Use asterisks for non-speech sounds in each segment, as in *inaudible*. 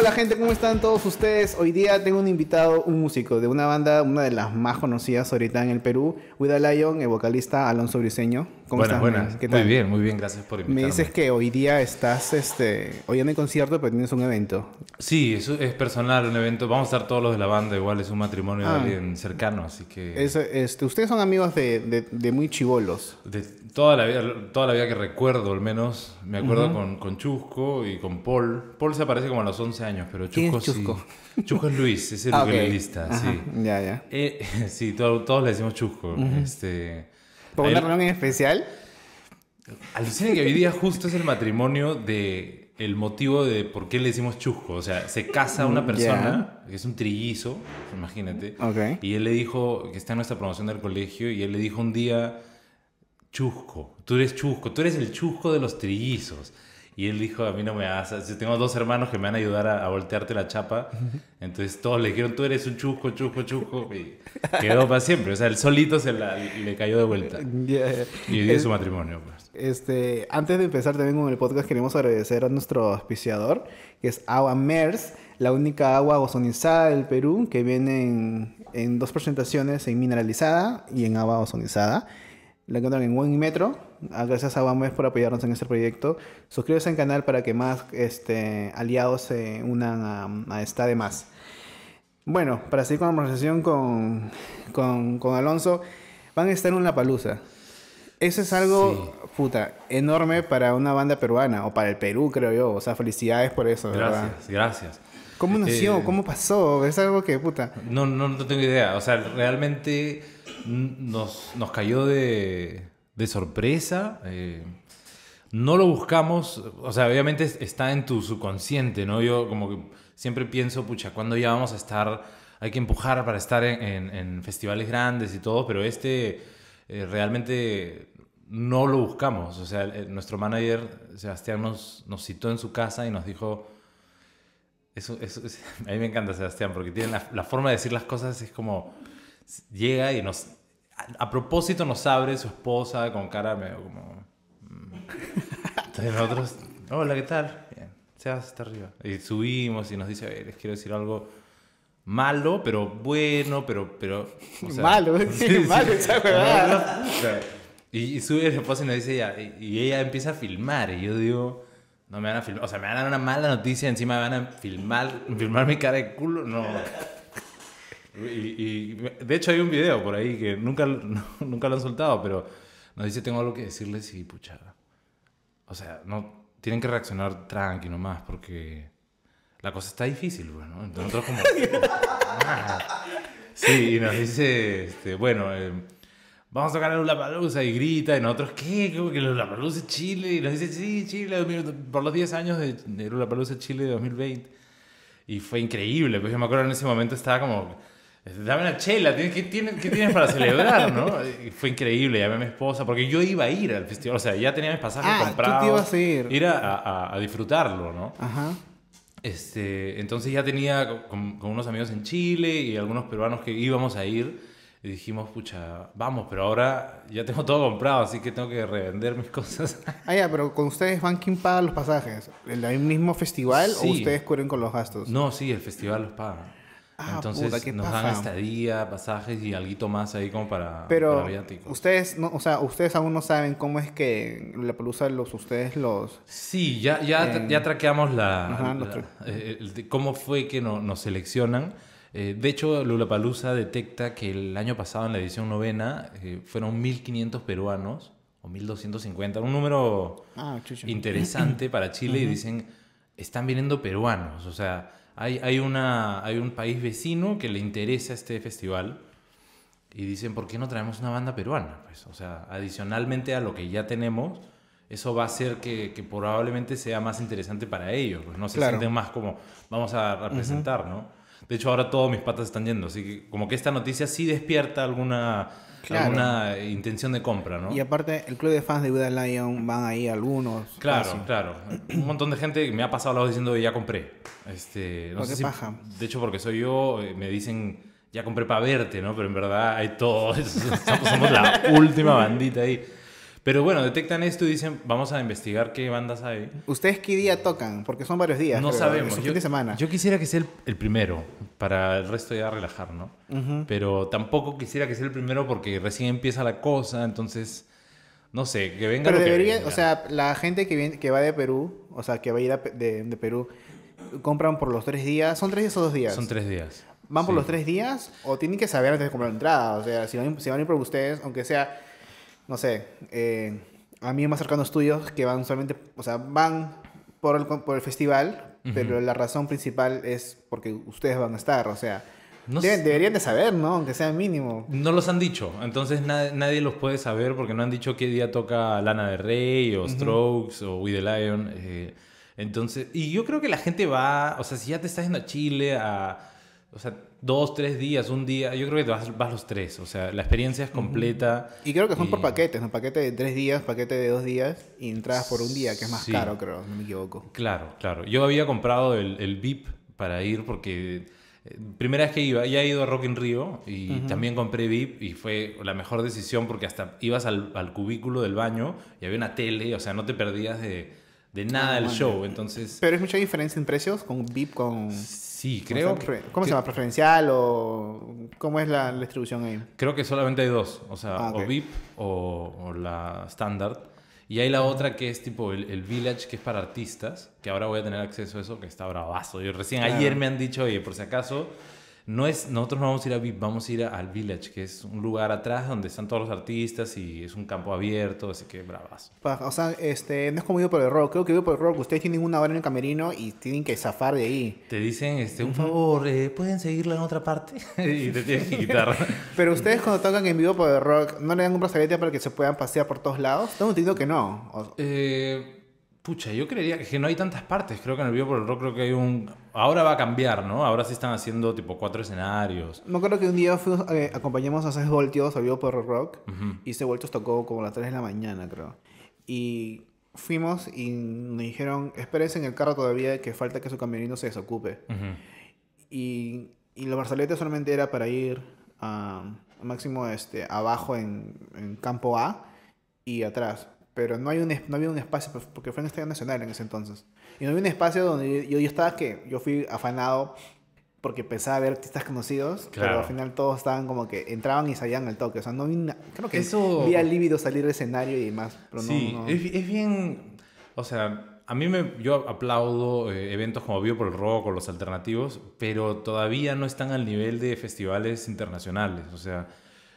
Hola gente, ¿cómo están todos ustedes? Hoy día tengo un invitado, un músico de una banda, una de las más conocidas ahorita en el Perú, With a Lion, el vocalista Alonso Briseño. ¿Cómo buenas, estás? Buenas, ¿Qué tal? Muy bien, muy bien, gracias por invitarme. Me dices que hoy día estás, este, hoy en el concierto, pero tienes un evento. Sí, eso es personal, un evento. Vamos a estar todos los de la banda, igual es un matrimonio de ah. alguien cercano, así que... este, ustedes son amigos de, de, muy chivolos. De toda la vida, toda la vida que recuerdo, al menos. Me acuerdo con, con, Chusco y con Paul. Paul se aparece como a los 11 años, pero Chusco, es Chusco? sí. Chusco es Luis, es el *laughs* ah, sí. Ya, ya. Eh, *laughs* sí, todos le decimos Chusco. este, ¿Por una reunión en especial? Alucina que hoy día justo es el matrimonio de el motivo de por qué le decimos chusco. O sea, se casa una mm, persona, que es un trillizo, imagínate. Y él le dijo, que está en nuestra promoción del colegio, y él le dijo un día, chusco, tú eres chusco, tú eres el chusco de los trillizos. Y él dijo, a mí no me hagas, yo tengo dos hermanos que me van a ayudar a, voltearte la chapa. Entonces todos le dijeron, tú eres un chusco, chusco, chusco. Y quedó para siempre. O sea, él solito se le cayó de vuelta. Y dio su matrimonio. Pues. Este, antes de empezar también con el podcast, queremos agradecer a nuestro auspiciador, que es Agua MERS, la única agua ozonizada del Perú, que viene en, en dos presentaciones, en mineralizada y en agua ozonizada. La encuentran en One Metro. Ah, gracias a One por apoyarnos en este proyecto. Suscríbete al canal para que más este, aliados se unan a, esta de más. Bueno, para seguir con la conversación con, con, con Alonso, van a estar en una palusa. Eso es algo, puta, enorme para una banda peruana, o para el Perú, creo yo. O sea, felicidades por eso. Gracias, gracias. ¿Cómo nació? Eh, ¿Cómo pasó? Es algo que, puta. No, no, no tengo idea. O sea, realmente nos, nos cayó de, de sorpresa. Eh, no lo buscamos, o sea, obviamente está en tu subconsciente, ¿no? Yo como que siempre pienso, pucha, ¿cuándo ya vamos a estar? Hay que empujar para estar en, festivales grandes y todo, pero este eh, realmente no lo buscamos. O sea, nuestro manager, Sebastián, nos, nos citó en su casa y nos dijo... Eso, eso, *laughs* a mí me encanta Sebastián porque tiene la, la forma de decir las cosas, es como llega y nos, a, propósito nos abre su esposa con cara medio como... Mm. Entonces nosotros, hola, ¿qué tal? Bien, se hasta arriba. Y subimos y nos dice, a ver, les quiero decir algo malo, pero bueno, pero... pero malo, *laughs* es *laughs* malo esa Y, sube la esposa y nos dice ella, y, ella empieza a filmar, y yo digo, no me van a filmar, o sea, me van a dar una mala noticia, encima me van a filmar, filmar mi cara de culo, no. Y, de hecho hay un video por ahí que nunca, *laughs* nunca lo han soltado, pero nos dice, tengo algo que decirles y pucha. O sea, no, tienen que reaccionar tranqui nomás porque la cosa está difícil, bueno. Pues, Nosotros como... Ah". *laughs* sí, y nos dice, este, bueno, eh, vamos a tocar a Palusa y grita, y nosotros, ¿qué? ¿Cómo que Palusa es Chile? Y nos dice, sí, Chile, por los 10 años de, de Palusa Chile de 2020. Y fue increíble, pues yo me acuerdo en ese momento estaba como Dame una chela, ¿qué tienes, qué tienes para celebrar? ¿no? fue increíble, llamé a mi esposa, porque yo iba a ir al festival, o sea, ya tenía mis pasajes ah, comprados. Tú ibas a ir. Ir a, a, disfrutarlo, ¿no? Ajá. Este, entonces ya tenía con, con, unos amigos en Chile y algunos peruanos que íbamos a ir. Y dijimos, pucha, vamos, pero ahora ya tengo todo comprado, así que tengo que revender mis *laughs* cosas. Ah, ya, pero con ustedes van quién paga los pasajes. ¿El mismo festival o ustedes cubren con los gastos? No, sí, el festival los paga. Ah, Entonces nos dan estadía, pasajes y algo más ahí como para, Pero ustedes, no, o sea, ustedes aún no saben cómo es que la pelusa los ustedes los. Sí, ya ya, ya traqueamos la, eh, cómo fue que no, nos seleccionan. Eh, de hecho, Palusa detecta que el año pasado en la edición novena eh, fueron 1.500 peruanos o 1.250, un número ah, interesante para Chile y dicen, están viniendo peruanos, o sea, hay, hay, una, hay un país vecino que le interesa este festival y dicen, ¿por qué no traemos una banda peruana? Pues, o sea, adicionalmente a lo que ya tenemos, eso va a hacer que, que probablemente sea más interesante para ellos. Pues, no se sienten más como, vamos a representar, ¿no? De hecho, ahora todos mis patas están yendo, así que como que esta noticia sí despierta alguna una intención de compra, ¿no? Y aparte, el club de fans de Buda Lion van ahí algunos. Claro, claro. Un montón de gente me ha pasado la voz diciendo ya compré. Este, no sé si, de hecho, porque soy yo, eh, me dicen ya compré para verte, ¿no? Pero en verdad hay todo. *laughs* Somos la última bandita ahí. Pero bueno, detectan esto y dicen, vamos a investigar qué bandas hay. ¿Ustedes qué día tocan? Porque son varios días. No sabemos. Yo, fin de semana. yo quisiera que sea el, el primero, para el resto ya relajar, ¿no? Pero tampoco quisiera que sea el primero porque recién empieza la cosa, entonces, no sé, que venga Pero lo que debería, venga. o sea, la gente que, viene, que va de Perú, o sea, que va a ir a de, de Perú, compran por los tres días. ¿Son tres días o dos días? Son tres días. ¿Van por los tres días o tienen que saber antes de comprar la entrada? O sea, si van, si van a ir por ustedes, aunque sea, no sé, eh, a mí más cercanos tuyos que van solamente, o sea, van por el, por el festival, pero la razón principal es porque ustedes van a estar, o sea, No deben- deberían de saber, ¿no? Aunque sea mínimo. No los han dicho, entonces na- nadie los puede saber porque no han dicho qué día toca Lana del Rey o Strokes o We the Lion. eh, entonces, y yo creo que la gente va, o sea, si ya te estás yendo a Chile a, o sea, dos, tres días, un día, yo creo que te vas, vas los tres, o sea, la experiencia es completa. Y creo que son por paquetes, ¿no? Paquete de tres días, paquete de dos días y entradas por un día, que es más Sí. caro, creo, si no me equivoco. Claro, claro. Yo había comprado el, el VIP para ir porque eh, primera vez que iba, ya he ido a Rock in Rio y también compré VIP y fue la mejor decisión porque hasta ibas al, al cubículo del baño y había una tele, o sea, no te perdías de, de nada Ah, del show. Entonces, Pero es mucha diferencia en precios con VIP, con... sí, ¿cómo creo llama? que, ¿Cómo se llama? ¿Preferencial o cómo es la, la distribución ahí? creo que solamente hay dos, o sea, Ah, ok. o VIP o, o la Standard. Y hay la otra que es tipo el, el Village, que es para artistas, que ahora voy a tener acceso a eso, que está bravazo. Yo recién Claro. ayer me han dicho, oye, por si acaso, no es, nosotros no vamos a ir a VIP, vamos a ir a- al Village, que es un lugar atrás donde están todos los artistas y es un campo abierto, así que bravazo. Pa- O sea, este, no es como Vivo por el Rock. Creo que Vivo por el Rock, ustedes tienen una hora en el camerino y tienen que zafar de ahí. Te dicen, este, un favor, eh, ¿pueden seguirla en otra parte? *laughs* y te tienes que quitar. *laughs* Pero ustedes cuando tocan en Vivo por el Rock, ¿no le dan un brazalete para que se puedan pasear por todos lados? Tengo entendido que no. O- Eh, pucha, yo creería que no hay tantas partes. Creo que en el Vivo por el Rock creo que hay un... Ahora va a cambiar, ¿no? Ahora sí están haciendo tipo cuatro escenarios. Me acuerdo que un día fuimos, eh, acompañamos a 6 voltios a Vivo por el Rock y 6 voltios tocó como a las 3 de la mañana, creo. Y fuimos y nos dijeron, espérense en el carro todavía que falta que su camerino se desocupe. Ujú. Y, y los brazaletes solamente era para ir a máximo este, abajo en, en campo A y atrás. Pero no, hay un, no había un espacio, pues, porque fue en el Estadio Nacional en ese entonces. Y no había un espacio donde yo, yo estaba que yo fui afanado porque pensaba ver artistas conocidos, pero Claro. al final todos estaban como que entraban y salían al toque. O sea, no vi na- creo que Eso- vi al lívido salir del escenario y demás, pero no- sí, no. Es, es bien... O sea, a mí me, yo aplaudo eh, eventos como Vivo por el Rock o los alternativos, pero todavía no están al nivel de festivales internacionales. O sea,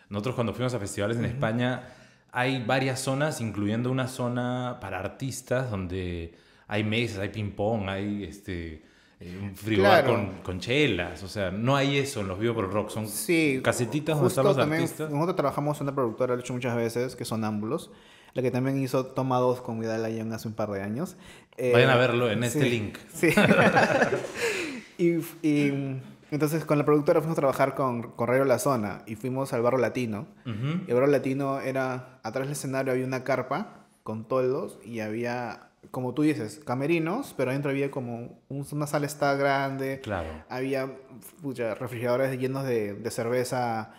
nosotros cuando fuimos a festivales en España hay varias zonas, incluyendo una zona para artistas donde hay mesas, hay ping-pong, hay este, eh, un frigobar Claro. con, con chelas. O sea, no hay eso en los Vivo por Rock. Son Sí, casetitas donde están los también artistas. Nosotros trabajamos en una productora, lo he hecho muchas veces, que son Ámbulos, la que también hizo Toma 2 con Vidal Lion hace un par de años. Eh, Vayan a verlo en este sí, link. Sí. *laughs* *laughs* y, y, entonces con la productora fuimos a trabajar con, Radio La Zona y fuimos al Barrio Latino. Y el Barrio Latino era, atrás del escenario había una carpa con toldos y había, como tú dices, camerinos, pero adentro había como un- una sala está grande. Claro. Había pucha, refrigeradores llenos de, de cerveza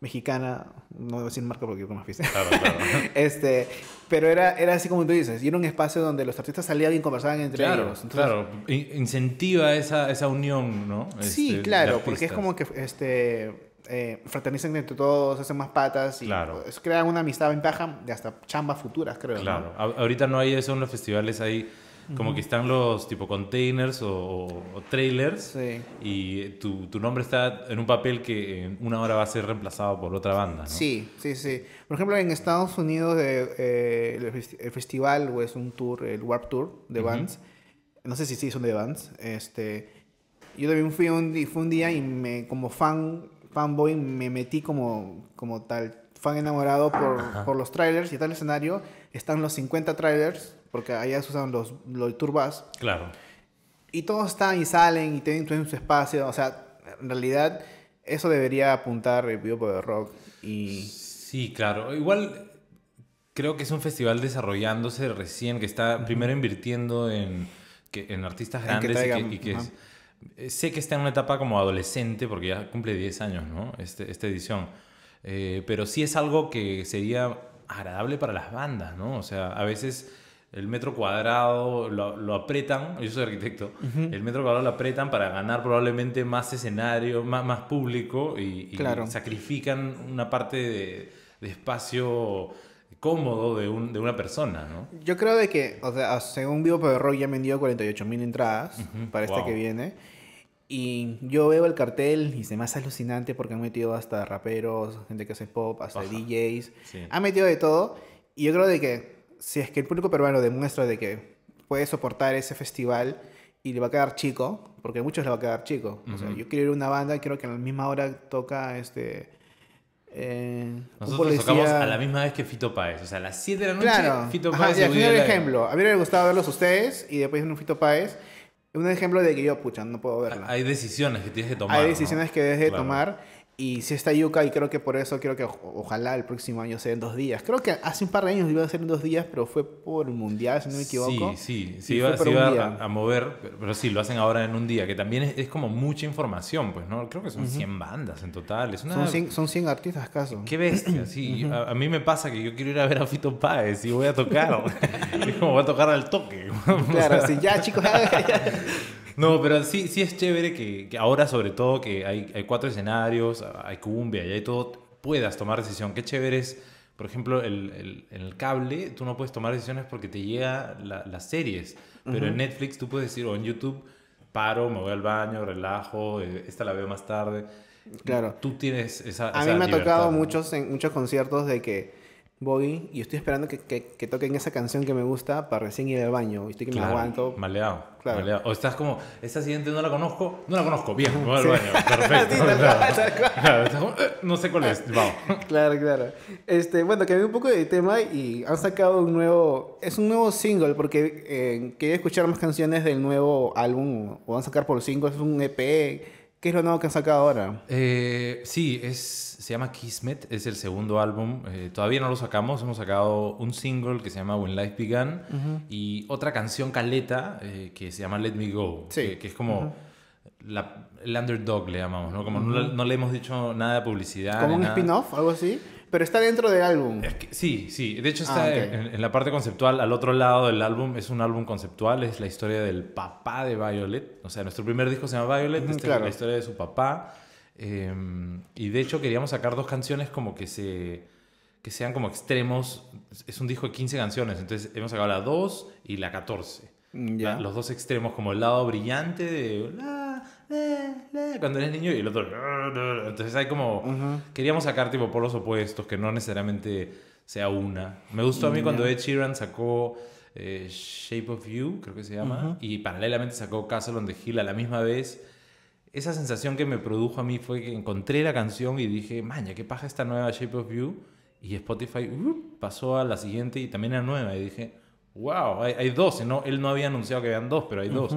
mexicana, no a decir marca porque yo más piste. Claro, claro. *laughs* este, pero era, era así como tú dices, y era un espacio donde los artistas salían y conversaban entre Claro, ellos. Entonces, claro. In- Incentiva esa, esa unión, ¿no? Sí, Este, claro, porque es como que este, eh, fraternizan entre todos, hacen más patas y Claro. crean una amistad ventaja de hasta chambas futuras, creo. Claro. Ahorita no hay eso en los festivales, hay como que están los tipo containers o, trailers Sí. y tu, tu nombre está en un papel que en una hora va a ser reemplazado por otra banda, ¿no? Sí, sí, sí. Por ejemplo, en Estados Unidos eh, eh, el, festi- el festival o es un tour, el Warp Tour de bands. No sé si sí son de bands. Este, yo también fui un, fue un día y me, como fan, fanboy me metí como, como tal fan enamorado por, por los trailers y tal escenario. Están los 50 trailers, porque allá se usan los, los tour bus. Claro. Y todos están y salen y tienen, tienen su espacio. O sea, en realidad eso debería apuntar el video por el rock. Y Sí, claro. Igual creo que es un festival desarrollándose recién, que está primero invirtiendo en, que, en artistas En que grandes y que- traigan, y que, es- eh, sé que está en una etapa como adolescente, porque ya cumple 10 años, ¿no? Este, esta edición. Eh, pero sí es algo que sería agradable para las bandas, ¿no? O sea, a veces el metro cuadrado lo, lo apretan, yo soy arquitecto, el metro cuadrado lo apretan para ganar probablemente más escenario, más, más público y, y Claro. sacrifican una parte de, de espacio cómodo de, un, de una persona, ¿no? Yo creo de que, o sea, según Vivo Pedo Rock ya han vendido 48 mil entradas para este Wow. que viene. Y yo veo el cartel y se me hace alucinante porque han metido hasta raperos, gente que hace pop, hasta Ajá. DJs. Sí. Han metido de todo. Y yo creo de que si es que el público peruano demuestra de que puede soportar ese festival y le va a quedar chico, porque a muchos le va a quedar chico. O sea, yo quiero ir a una banda y quiero que a la misma hora toca este... eh, Nosotros tocamos policía- a la misma vez que Fito Páez. O sea, a las 7 de la noche, Claro. Fito Ajá, Páez y y Allen. ejemplo. A mí me hubiera gustado verlos ustedes y después en un Fito Páez. Un ejemplo de que yo, pucha, no puedo verla. Hay decisiones que tienes que tomar. Hay ¿no? decisiones que debes de Claro. tomar. Y si está Yuka, y creo que por eso quiero que ojalá el próximo año sea en dos días. Creo que hace un par de años iba a ser en dos días, pero fue por el mundial, si no me equivoco. Sí, sí, sí, iba, un iba a, a mover, pero, pero sí, lo hacen ahora en un día, que también es, es como mucha información, pues, ¿no? Creo que son 100 bandas en total. Es una... Son, 100, son 100 artistas, ¿acaso? Qué bestia, sí. a, a mí me pasa que yo quiero ir a ver a Fito Páez y voy a tocar. *laughs* es como voy a tocar al toque. *laughs* Claro, sí, ya chicos. No, pero sí, sí es chévere que, que ahora sobre todo que hay, hay cuatro escenarios, hay cumbia y hay todo, puedas tomar decisión. Qué chévere es, por ejemplo, el, el- el cable tú no puedes tomar decisiones porque te llega la- las series, pero en Netflix tú puedes decir, o en YouTube, paro, me voy al baño, relajo, eh, esta la veo más tarde. Claro. Tú tienes esa... A esa mí me ha tocado ¿no? muchos, en muchos conciertos de que voy y estoy esperando que, que, que toquen esa canción que me gusta para recién ir al baño. Y estoy que me Claro, aguanto. Maleado, Claro. maleado. O estás como, esta siguiente no la conozco, no la conozco, bien, me voy al Sí. baño, *laughs* perfecto. Sí, tal claro. cual, tal cual. Claro, como, "Eh, no sé cuál es, *laughs* vamos. Claro, claro. Este, bueno, cambié un poco de tema y han sacado un nuevo, es un nuevo single porque eh, quería escuchar más canciones del nuevo álbum o van a sacar por single, es un EP. ¿Qué es lo nuevo que han sacado ahora? Eh, sí, es, se llama Kismet, es el segundo álbum. eh, todavía no lo sacamos, hemos sacado un single que se llama When Life Began y otra canción caleta eh, que se llama Let Me Go, Sí. que, que es como la- el underdog le llamamos, ¿no? Como no, le- no le hemos dicho nada de publicidad. Como un spin-off, algo así, pero está dentro del álbum. Es que- sí, sí. De hecho, Ah, está ok. en, en la parte conceptual. Al otro lado del álbum es un álbum conceptual. Es la historia del papá de Violet. O sea, nuestro primer disco se llama Violet. Esta claro. es la historia de su papá. Eh, y de hecho, queríamos sacar dos canciones como que se que sean como extremos. Es un disco de 15 canciones. Entonces, hemos sacado la 2 y la 14. Mm. La- los dos extremos, como el lado brillante de la, cuando eres niño y el otro. Entonces hay como. Queríamos sacar tipo polos opuestos, que no necesariamente sea una. Me gustó a mí cuando Ed Sheeran sacó eh, Shape of You, creo que se llama, y paralelamente sacó Castle on the Hill a la misma vez. Esa sensación que me produjo a mí fue que encontré la canción y dije, maña, qué paja esta nueva Shape of You. Y Spotify uh, pasó a la siguiente y también a nueva. Y dije, wow, hay, hay dos. No, él no había anunciado que habían dos, pero hay dos.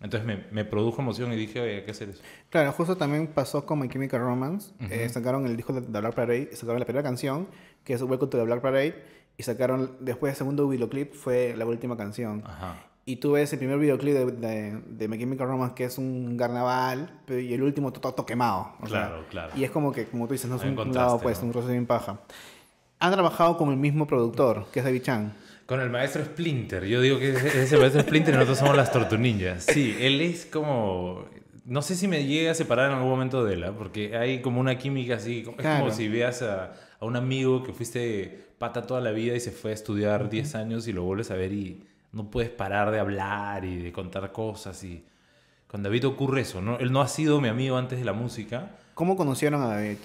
Entonces me, me produjo emoción y dije, oye, hay que hacer eso. Claro, justo también pasó con My Chemical Romance. Eh, sacaron el disco de The Black Parade, sacaron la primera canción, que es Welcome to the Black Parade, y sacaron después el segundo videoclip, fue la última canción. Ajá. Y tú ves el primer videoclip de, de, de My Chemical Romance, que es un carnaval, y el último todo, todo quemado. o sea, Claro, claro. Y es como que, como tú dices, no es un, lado opuesto, ¿no? un roce bien paja. Han trabajado con el mismo productor, que es David Chan. Con el maestro Splinter. Yo digo que es el maestro Splinter y nosotros somos las tortunillas. Sí, él es como... No sé si me llegue a separar en algún momento de él, ¿ah? porque hay como una química así. Es Claro. como si veas a, a un amigo que fuiste pata toda la vida y se fue a estudiar 10 años y lo vuelves a ver y no puedes parar de hablar y de contar cosas. y Con David ocurre eso, ¿no? Él no ha sido mi amigo antes de la música. ¿Cómo conocieron a David?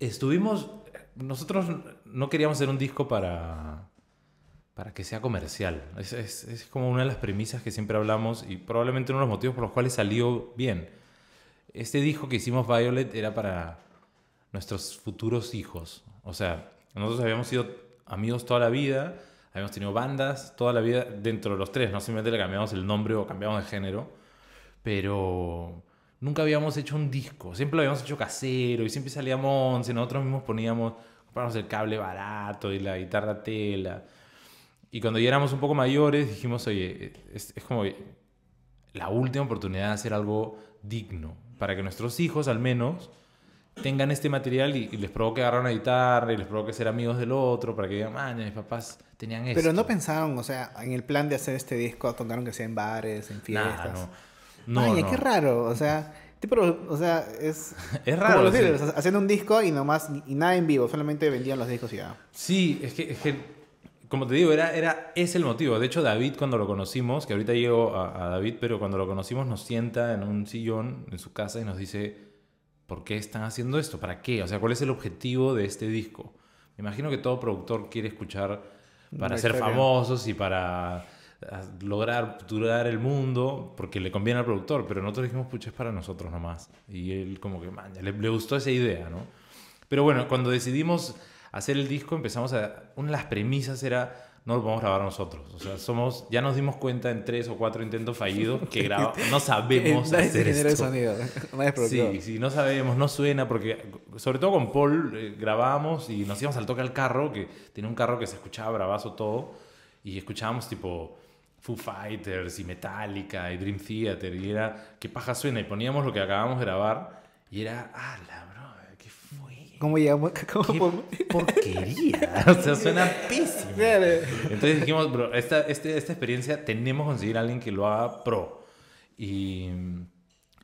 Estuvimos. Nosotros no queríamos hacer un disco para. para que sea comercial. Es, es- es como una de las premisas que siempre hablamos y probablemente uno de los motivos por los cuales salió bien. Este disco que hicimos Violet era para nuestros futuros hijos. O sea, nosotros habíamos sido amigos toda la vida, habíamos tenido bandas toda la vida dentro de los tres, no simplemente le cambiamos el nombre o cambiamos de género, pero nunca habíamos hecho un disco, siempre lo habíamos hecho casero y siempre salíamos, nosotros mismos poníamos, compramos el cable barato y la guitarra tela. Y cuando ya éramos un poco mayores dijimos, oye, es, es como la última oportunidad de hacer algo digno, para que nuestros hijos al menos tengan este material y, y les provoque agarrar una guitarra y les provoque ser amigos del otro para que digan, man, mis papás tenían esto. Pero no pensaron, o sea, en el plan de hacer este disco, tocaron que sea en bares, en fiestas. Nada, no. No. qué raro, o sea, tipo, o sea, es... *laughs* Es como raro, los sí. Haciendo un disco y nomás, y nada en vivo, solamente vendían los discos y ya. Sí, es que, es que, como te digo, era, era, es el motivo. De hecho, David, cuando lo conocimos, que ahorita llego a, a David, pero cuando lo conocimos nos sienta en un sillón en su casa y nos dice, ¿por qué están haciendo esto? ¿Para qué? O sea, ¿cuál es el objetivo de este disco? Me imagino que todo productor quiere escuchar para Una ser historia. famosos y para ah, lograr durar el mundo, porque le conviene al productor, pero nosotros dijimos, pucha, es para nosotros nomás. Y él como que, man, le, le gustó esa idea, ¿no? Pero bueno, cuando decidimos hacer el disco, empezamos a... Una de las premisas era, no lo podemos grabar nosotros. O sea, somos... Ya nos dimos cuenta en tres o cuatro intentos fallidos *laughs* que graba, no sabemos Nadie hacer genera el esto. sonido, *laughs* nadie. Sí, sí, no sabemos, no suena, porque sobre todo con Paul eh, grabábamos y nos íbamos al toque al carro, que tenía un carro que se escuchaba bravazo todo, y escuchábamos tipo Foo Fighters y Metallica y Dream Theater, y era, ¿qué paja suena? Y poníamos lo que acabamos de grabar, y era, ah, la bro, ¿qué fue? ¿Cómo llegamos? *laughs* ¿Cómo ¿Qué podemos- *laughs* porquería? O sea, suena *laughs* pésimo. Entonces dijimos, bro, esta, este- esta experiencia tenemos que conseguir a alguien que lo haga pro. Y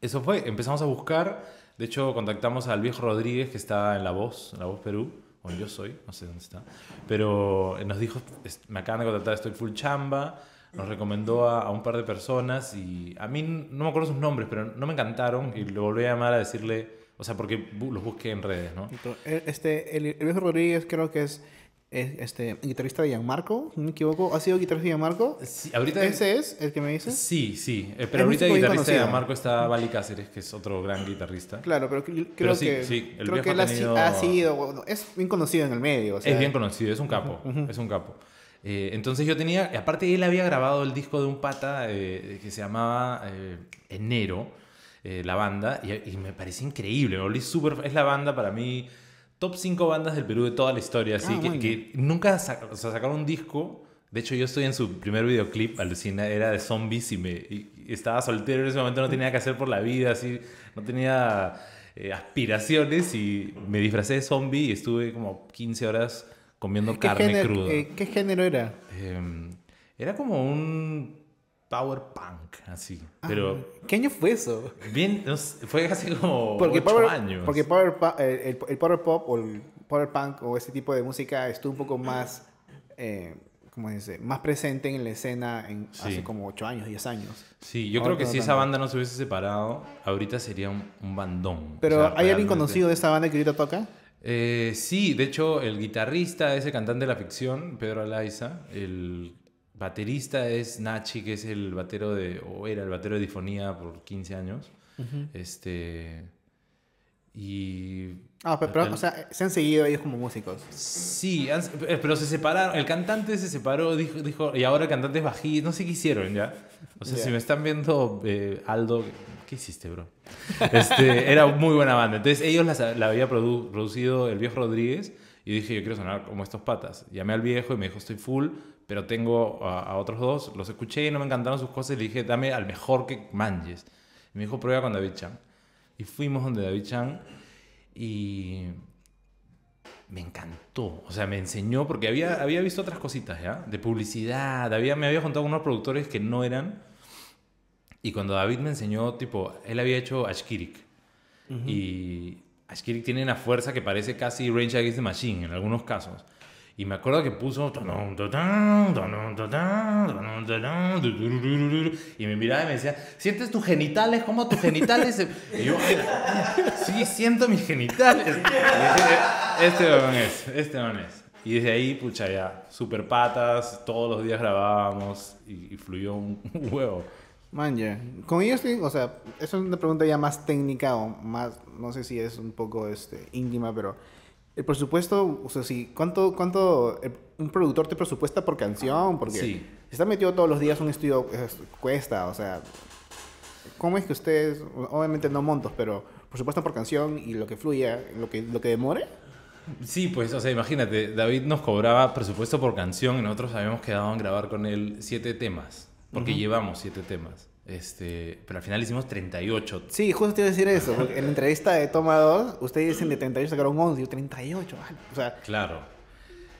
eso fue, empezamos a buscar. De hecho, contactamos al viejo Rodríguez que está en La Voz, en La Voz Perú, o Yo Soy, no sé dónde está. Pero nos dijo, "Es- me acaban de contactar, estoy full chamba. Nos recomendó a, a un par de personas y a mí no me acuerdo sus nombres, pero no me encantaron y le volví a llamar a decirle, o sea, porque los busqué en redes, ¿no? Este, el, el viejo Rodríguez creo que es, es este, guitarrista de Gianmarco, no me equivoco. ¿Ha sido guitarrista de Gianmarco? Sí, ahorita ¿Ese es el que me dices? Sí, sí. eh, Es pero ahorita el guitarrista de conocido. Marco está Bali Cáceres, que es otro gran guitarrista. Claro, pero cre- creo Pero sí, que, sí, el creo que él ha tenido- sido, es bien conocido en el medio. O sea, es bien conocido, es un capo, es un capo. Eh, entonces yo tenía, aparte él había grabado el disco de un pata eh, que se llamaba eh, Enero, eh, la banda, y, y me parecía increíble, me volví súper... Es la banda para mí, top 5 bandas del Perú de toda la historia, así Ah, que, nunca o sea, sacaron un disco. De hecho, yo estoy en su primer videoclip, alucina, era de zombies y, me, y- estaba soltero en ese momento, no tenía que hacer por la vida, así, no tenía eh, aspiraciones y me disfracé de zombie y estuve como 15 horas comiendo ¿qué carne género, cruda. eh, ¿Qué género era? Eh, era como un power punk, así, pero ¿Qué año fue eso? bien, no sé, fue casi como Porque 8 power, años. porque power eh, el, el power pop o el power punk o este tipo de música estuvo un poco más, eh, ¿cómo se dice? Más presente en la escena en, Sí. hace como 8 años, 10 años. Sí, yo Ahora creo que no si esa tanto. banda no se hubiese separado, ahorita sería un, un bandón. Pero O sea, ¿hay alguien conocido de esta banda que ahorita toca? Eh, sí, de hecho, el guitarrista es el cantante de la ficción, Pedro Alaiza. El baterista es Nachi, que es el batero de, o era el batero de Difonía por 15 años. Este. Y. Ah, pero, pero, el- o sea, se han seguido ellos como músicos. Sí, han- eh, pero se separaron. El cantante se separó, dijo, dijo y ahora el cantante es bajista. No sé qué hicieron ya. O sea, si me están viendo, eh, Aldo, ¿qué hiciste, bro? Este, era muy buena banda. Entonces, ellos la, la había produ- producido el viejo Rodríguez. Y dije, yo quiero sonar como estos patas. Llamé al viejo y me dijo, estoy full, pero tengo a, a otros dos. Los escuché y no me encantaron sus cosas. Y le dije, dame al mejor que manches. Y me dijo, prueba con David Chan. Y fuimos donde David Chan. Y me encantó. O sea, me enseñó, porque había, había visto otras cositas, ¿ya? De publicidad, había, me había juntado con unos productores que no eran. Y cuando David me enseñó, tipo, él había hecho Ashkirik. Y Ashkirik tiene una fuerza que parece casi Range Against the Machine en algunos casos. Y me acuerdo que puso... Y me miraba y me decía, ¿sientes tus genitales como tus genitales? Y yo, sí, siento mis genitales. Dije, este man es, este man es. Y desde ahí, pucha, ya, super patas, todos los días grabábamos y, y fluyó un *laughs* huevo. Man, ya. Con ellos, o sea, esa es una pregunta ya más técnica o más, no sé si es un poco este, íntima, pero el presupuesto, o sea, sí, ¿cuánto, cuánto el- un productor te presupuesta por canción? Porque Sí. si está metido todos los días en un estudio, es- cuesta, o sea, ¿cómo es que ustedes, obviamente no montos, pero presupuestan por canción y lo que fluya, lo que, lo que demore? Sí, pues, o sea, imagínate, David nos cobraba presupuesto por canción y nosotros habíamos quedado en grabar con él siete temas, porque llevamos siete temas. Este, pero al final hicimos 38. Sí, justo te iba a decir eso, porque en la entrevista de Toma 2, ustedes dicen de 38 sacaron 11, yo 38, vale. O sea, Claro.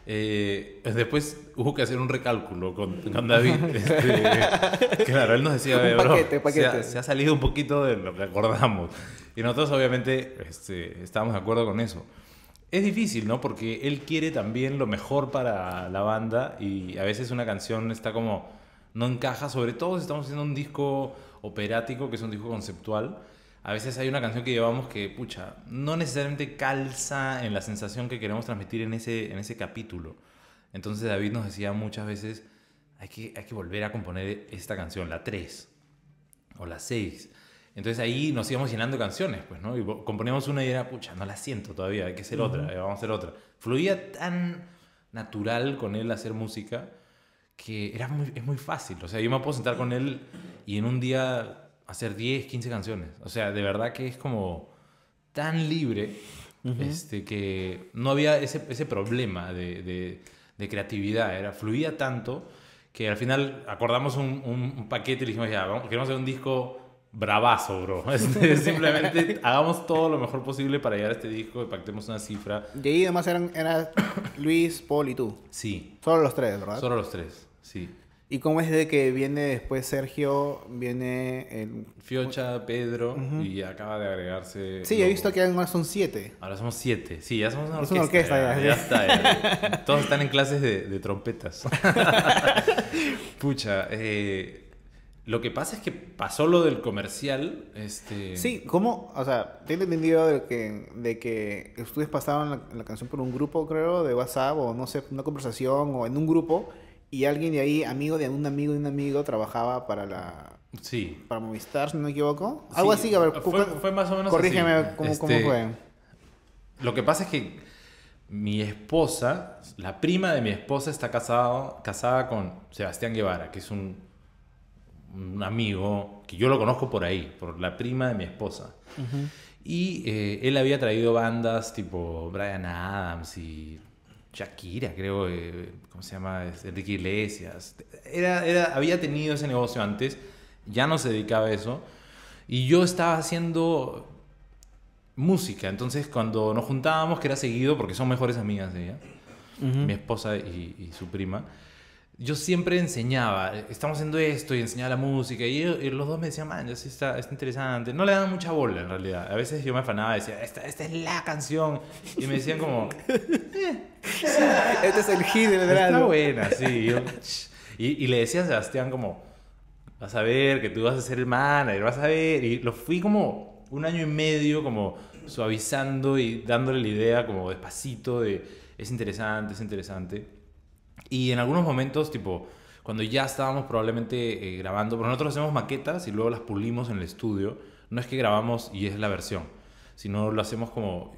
Eh, después hubo que hacer un recálculo con, con David. *laughs* Este, claro, él nos decía, Un "Oye, bro, paquete, se, paquete". ha, se ha salido un poquito de lo que acordamos. Y nosotros obviamente este, estábamos de acuerdo con eso. Es difícil, ¿no? Porque él quiere también lo mejor para la banda y a veces una canción está como no encaja, sobre todo si estamos haciendo un disco operático, que es un disco conceptual. A veces hay una canción que llevamos que, pucha, no necesariamente calza en la sensación que queremos transmitir en ese, en ese capítulo. Entonces David nos decía muchas veces, hay que, hay que volver a componer esta canción, la 3 o la 6. Entonces ahí nos íbamos llenando canciones, pues, ¿no? Y componíamos una y era, pucha, no la siento todavía, hay que hacer otra, eh, vamos a hacer otra. Fluía tan natural con él hacer música que era muy, es muy fácil. O sea, yo me puedo sentar con él y en un día hacer 10, 15 canciones. O sea, de verdad que es como tan libre este, que no había ese, ese problema de, de- de creatividad. Era, fluía tanto que al final acordamos un, un- un paquete y dijimos, ya, vamos, queremos hacer un disco bravazo, bro. *laughs* Este, simplemente hagamos todo lo mejor posible para llegar a este disco y pactemos una cifra. y ahí además eran era Luis, Paul y tú. Sí, Solo los tres, ¿verdad? solo los tres, sí. ¿Y cómo es de que viene después Sergio, viene el... Fiocha, Pedro y acaba de agregarse. Sí, he lo- visto que además son siete. Ahora somos siete. Sí, ya somos una Es orquesta. una orquesta, ya, ya. ya está. ya. *laughs* Todos están en clases de, de trompetas. *laughs* Pucha, eh, lo que pasa es que pasó lo del comercial. Este, Sí, ¿cómo? O sea, tengo entendido de que, de que ustedes pasaban la, la canción por un grupo, creo, de WhatsApp o no sé, una conversación o en un grupo y alguien de ahí, amigo de un amigo de un amigo, trabajaba para la Sí. para Movistar, si no me equivoco. Algo Sí, así, a ver, fue- fue más o menos corrígeme así. cómo, cómo Este, fue. Lo que pasa es que mi esposa, la prima de mi esposa, está casado, casada con Sebastián Guevara, que es un, un amigo que yo lo conozco por ahí, por la prima de mi esposa. Y eh, él había traído bandas tipo Brian Adams y Shakira, creo, eh, ¿cómo se llama? Enrique Iglesias. Era, era, había tenido ese negocio antes, ya no se dedicaba a eso. Y yo estaba haciendo música. Entonces, cuando nos juntábamos, que era seguido, porque son mejores amigas de ella, mi esposa y, y su prima, yo siempre enseñaba, estamos haciendo esto y enseñaba la música, y, y los dos me decían, man, sí está, está interesante. No le daban mucha bola, en realidad. A veces yo me afanaba y decía, esta, esta es la canción. Y me decían como, *laughs* Este es el hit del está verano. buena, sí. Y, y le decía a Sebastián como, vas a ver que tú vas a ser el manager, vas a ver. Y lo fui como un año y medio como suavizando y dándole la idea como despacito de, es interesante, es interesante. Y en algunos momentos, tipo, cuando ya estábamos probablemente eh, grabando, porque nosotros hacemos maquetas y luego las pulimos en el estudio, no es que grabamos y es la versión, sino lo hacemos como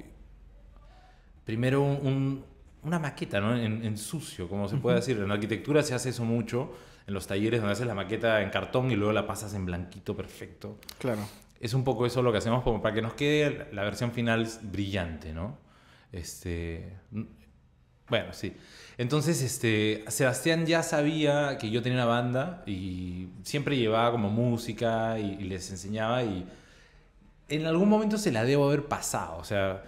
primero un- un- una maqueta, ¿no? En, en sucio, como se puede decir. En la arquitectura se hace eso mucho, en los talleres donde haces la maqueta en cartón y luego la pasas en blanquito perfecto. Claro. Es un poco eso lo que hacemos como para que nos quede la versión final brillante, ¿no? Este, bueno, sí. Entonces, este, Sebastián ya sabía que yo tenía una banda y siempre llevaba como música y, les enseñaba y en algún momento se la debo haber pasado, o sea,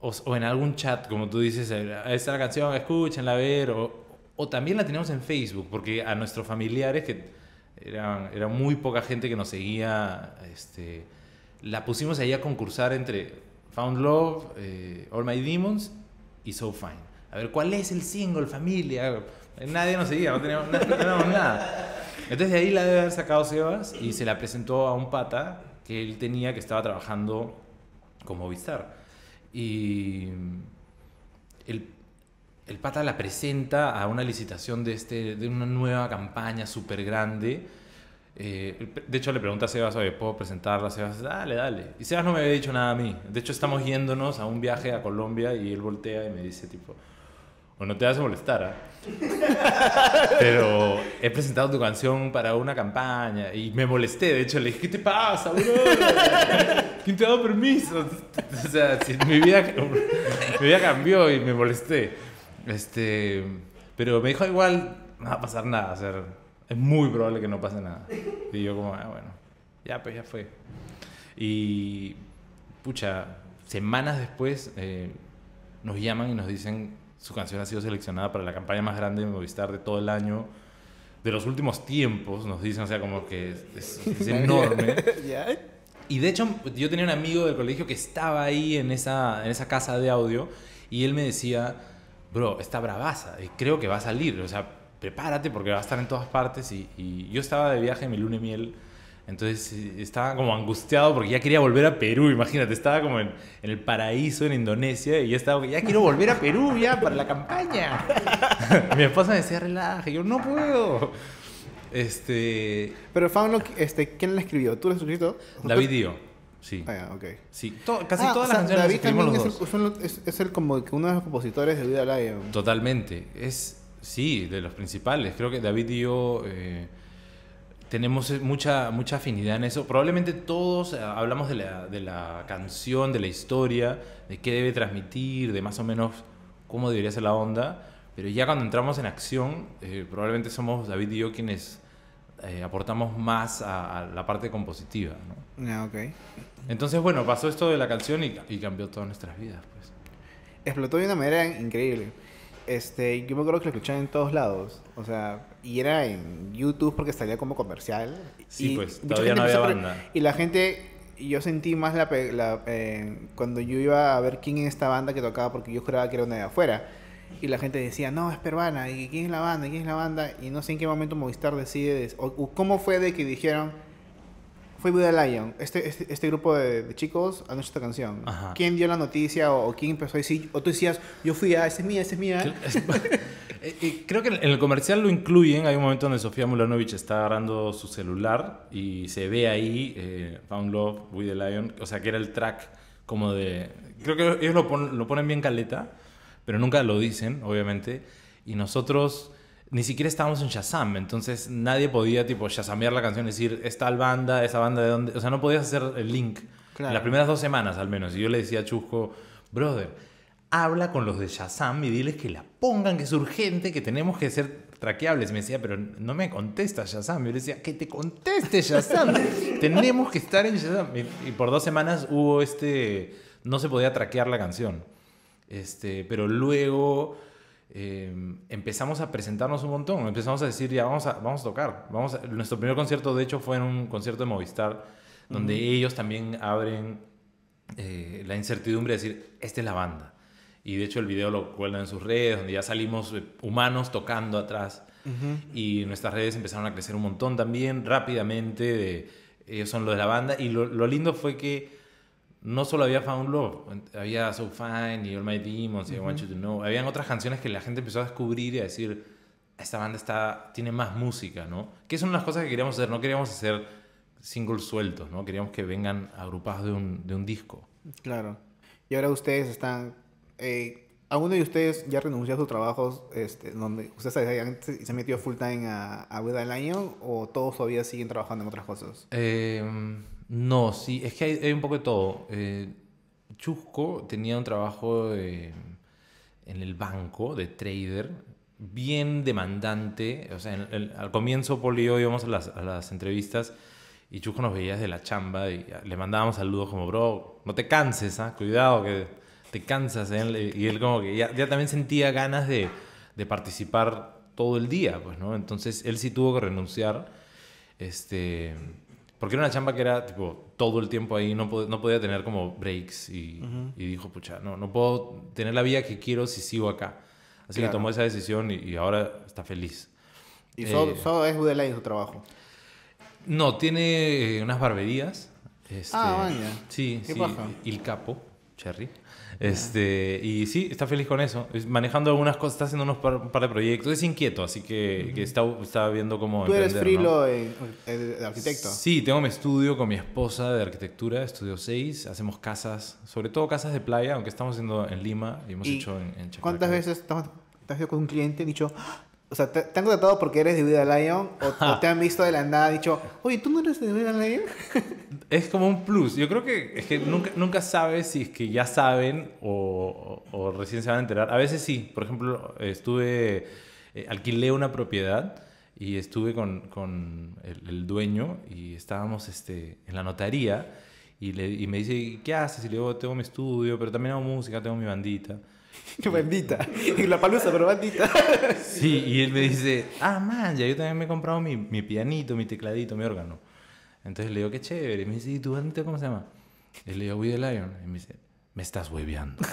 o, en algún chat, como tú dices, eh, esta es la canción, escúchenla, a ver, o, también la teníamos en Facebook, porque a nuestros familiares, que era muy poca gente que nos seguía, este, la pusimos ahí a concursar entre Found Love, eh, All My Demons y So Fine. A ver, ¿cuál es el single, familia? Nadie nos seguía, no teníamos, nada. Entonces de ahí la debe haber sacado Sebas y se la presentó a un pata que él tenía que estaba trabajando como Vistar. Y el, el pata la presenta a una licitación de, este, de una nueva campaña súper grande. Eh, de hecho, le pregunta a Sebas, oye, ¿puedo presentarla? Sebas, dale, dale. Y Sebas no me había dicho nada a mí. De hecho, estamos yéndonos a un viaje a Colombia y él voltea y me dice, tipo, o no te vas a molestar, ¿ah? *laughs* Pero he presentado tu canción para una campaña y me molesté. De hecho, le dije, ¿qué te pasa, bro? ¿Quién te ha dado permiso? O sea, mi, vida, mi vida cambió y me molesté. Este, pero me dijo, igual, no va a pasar nada. O sea, es muy probable que no pase nada. Y yo como, ah, bueno, ya pues ya fue. Y, pucha, semanas después eh, nos llaman y nos dicen su canción ha sido seleccionada para la campaña más grande de Movistar de todo el año, de los últimos tiempos, nos dicen, o sea, como que es, es *laughs* enorme. *laughs* Y de hecho, yo tenía un amigo del colegio que estaba ahí en esa, en esa casa de audio y él me decía, bro, está bravaza, y creo que va a salir, o sea, prepárate porque va a estar en todas partes. Y, y yo estaba de viaje en mi luna de miel, entonces estaba como angustiado porque ya quería volver a Perú, imagínate, estaba como en, en el paraíso en Indonesia y yo estaba, ya quiero volver a Perú ya para la campaña. *laughs* mi esposa me decía, relaja, y yo no puedo. Este, Pero Found este, ¿quién la escribió? ¿Tú la has escrito? David Dio, sí. Ah, ya, ok. Sí, casi Ah, todas o sea, las canciones las David también los es, el, es, es el como que uno de los compositores de Vida Lion. Totalmente. Es, sí, de los principales. Creo que David y yo eh, tenemos mucha, mucha afinidad en eso. Probablemente todos eh, hablamos de la, de la canción, de la historia, de qué debe transmitir, de más o menos cómo debería ser la onda. Pero ya cuando entramos en acción, eh, probablemente somos David y yo quienes eh, aportamos más a, a la parte compositiva. ¿no? Ah, ok. Entonces, bueno, pasó esto de la canción y, y cambió todas nuestras vidas. Pues. Explotó de una manera increíble. Este, yo me acuerdo que lo escuchaba en todos lados. O sea, y era en YouTube porque salía como comercial. Sí, y pues, todavía no había banda. Y la gente, y yo sentí más la, la, eh, cuando yo iba a ver quién es esta banda que tocaba porque yo juraba que era una de afuera. Y la gente decía, no, es peruana. ¿Y quién es la banda? ¿Quién es la banda? Y no sé en qué momento Movistar decide. o, o cómo fue de que dijeron, fue Buda Lion, este, este, este grupo de, de chicos han hecho esta canción. Ajá. ¿Quién dio la noticia o, o quién empezó a decir? O tú decías, yo fui a, esa es mía, esa es mía. *laughs* Eh, eh, Creo que en el comercial lo incluyen. Hay un momento donde Sofía Mulanovic está agarrando su celular y se ve ahí eh, Found Love with the Lion. O sea, que era el track como de. Creo que ellos lo, pon- lo ponen bien caleta, pero nunca lo dicen, obviamente. Y nosotros ni siquiera estábamos en Shazam, entonces nadie podía, tipo, Shazamear la canción decir, esta banda, esa banda de dónde. O sea, no podías hacer el link. Claro. En las primeras dos semanas, al menos. Y yo le decía a Chusco, brother, habla con los de Shazam y diles que la pongan, que es urgente, que tenemos que ser traqueables. Y me decía, pero no me contesta Shazam. Yo le decía, que te conteste Shazam. *laughs* tenemos que estar en Shazam. Y, y por dos semanas hubo este... No se podía traquear la canción. Este, pero luego eh, empezamos a presentarnos un montón. Empezamos a decir, ya vamos a, vamos a tocar. Vamos a- nuestro primer concierto, de hecho, fue en un concierto de Movistar, donde ellos también abren eh, la incertidumbre de decir, esta es la banda. Y de hecho el video lo cuelgan en sus redes, donde ya salimos eh, humanos tocando atrás. Y nuestras redes empezaron a crecer un montón también, rápidamente. De, ellos son los de la banda. Y lo, lo lindo fue que no solo había Found Love, había So Fine y All My Demons y I Want You to Know. Habían otras canciones que la gente empezó a descubrir y a decir, esta banda está, tiene más música, ¿no? Que son las cosas que queríamos hacer. No queríamos hacer singles sueltos, ¿no? Queríamos que vengan agrupados de un, de un disco. Claro. Y ahora ustedes están... Eh, ¿Alguno de ustedes ya renunció a sus trabajos este, donde ustedes se, han- se se metió full time a, a Buda Lion o todos todavía siguen trabajando en otras cosas? Eh, no, sí, es que hay, un poco de todo. Eh, Chusco tenía un trabajo eh, en el banco de trader, bien demandante. O sea, en- al comienzo, Paul y yo íbamos a las, entrevistas y Chusco nos veía desde la chamba y le mandábamos saludos como, bro, no te canses, ¿ah? cuidado que te cansas. ¿eh?". Y él como que ya, ya también sentía ganas de, de participar todo el día, pues, ¿no? Entonces él sí tuvo que renunciar. Este, porque era una chamba que era tipo todo el tiempo ahí, no, pod- no podía tener como breaks y, y dijo, pucha, no, no puedo tener la vida que quiero si sigo acá. Así Claro. que tomó esa decisión y, y ahora está feliz. Y Eh, solo, solo es Buda Lion su trabajo. No, tiene eh, unas barberías. Este, Ah, vaya. Sí, Qué sí. paja. Il Capo, Cherry. Este, y sí, está feliz con eso. Es- manejando algunas cosas, está haciendo unos par, un par de proyectos. Es inquieto, así que, que está, está viendo cómo. Tú eres ¿no? frilo eh, de arquitecto. Sí, tengo mi estudio con mi esposa de arquitectura, estudio 6. Hacemos casas, sobre todo casas de playa, aunque estamos haciendo en Lima y hemos ¿Y hecho en, en Chaclaca. ¿Cuántas veces te has te has ido con un cliente y dicho, "Ah", o sea, ¿te, te han contratado porque eres de Buda Lion o, o te han visto de la nada y dicho, oye, ¿tú no eres de Buda Lion? *laughs* Es como un plus. Yo creo que es que nunca, nunca sabes si es que ya saben o, o- o recién se van a enterar. A veces sí. Por ejemplo, estuve, eh, alquilé una propiedad y estuve con, con el, el dueño y estábamos este, en la notaría y, le, y me dice, ¿qué haces? Y le digo, tengo mi estudio, pero también hago música, tengo mi bandita. Qué *laughs* bandita. Y *laughs* la palusa, pero bandita. *laughs* Sí, y él me dice, ah, man, ya yo también me he comprado mi, mi pianito, mi tecladito, mi órgano. Entonces le digo, qué chévere. Y me dice, ¿y tu bandita cómo se llama? Y le digo, We the Lion. Y me dice, me estás hueveando.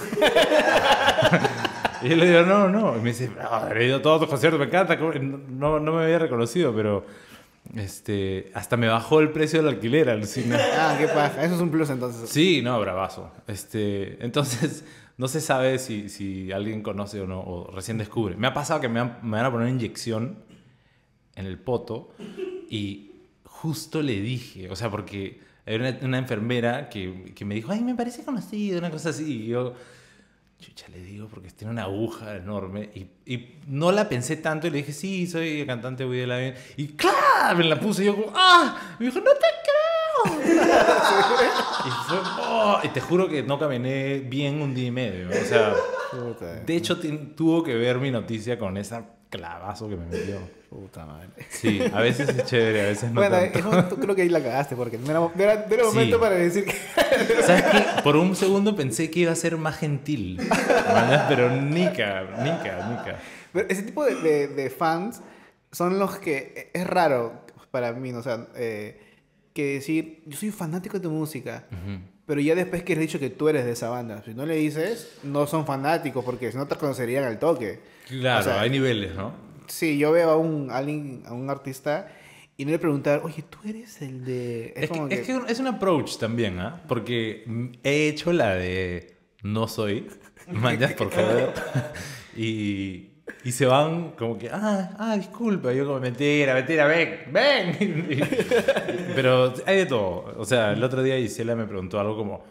y yo le digo, no, no. Y me dice, no, he ido a todos tus conciertos, me encanta. No, no me había reconocido, pero este, hasta me bajó el precio del alquiler, alucina. *laughs* Ah, qué paja. Eso es un plus entonces. Sí, no, bravazo. Este, entonces, *laughs* no se sabe si, si alguien conoce o no, o recién descubre. Me ha pasado que me van, me van a poner una inyección en el poto y justo le dije, o sea, porque hay una, una enfermera que, que me dijo, ay, me parece conocido, una cosa así. Y yo, chucha, le digo, porque tiene una aguja enorme. Y, y no la pensé tanto y le dije, sí, soy cantante de Woody Allen. Y ¡claro! Me la puse y yo como, ¡ah! Me dijo, no te creo. *laughs* y, fue, oh, y te juro que no caminé bien un día y medio. O sea, de hecho tuvo que ver mi noticia con esa clavazo que me metió. puta madre. Sí, a veces es chévere, a veces no bueno, tanto. eso, tú creo que ahí la cagaste porque no era, no era, no era Sí. momento para decir que... ¿Sabes qué? Por un segundo pensé que iba a ser más gentil. ¿verdad? Pero nica, nica, nica. Pero ese tipo de, de- de fans son los que es raro para mí, ¿no? o sea, eh, que decir, yo soy fanático de tu música, Ujú. pero ya después que le has dicho que tú eres de esa banda, si no le dices, no son fanáticos porque si no te conocerían al toque. Claro, O sea, hay niveles, ¿no? Sí, yo veo a un, a alguien, a un artista y no le preguntar, oye, tú eres el de... Es, como que, es que es un approach también, ¿ah? Porque he hecho la de no soy, *laughs* mandas por favor. y, y se van como que, ah, ah, disculpa. Yo como, mentira, mentira, ven, ven. *laughs* Y- pero hay de todo. O sea, el otro día Gisela me preguntó algo como,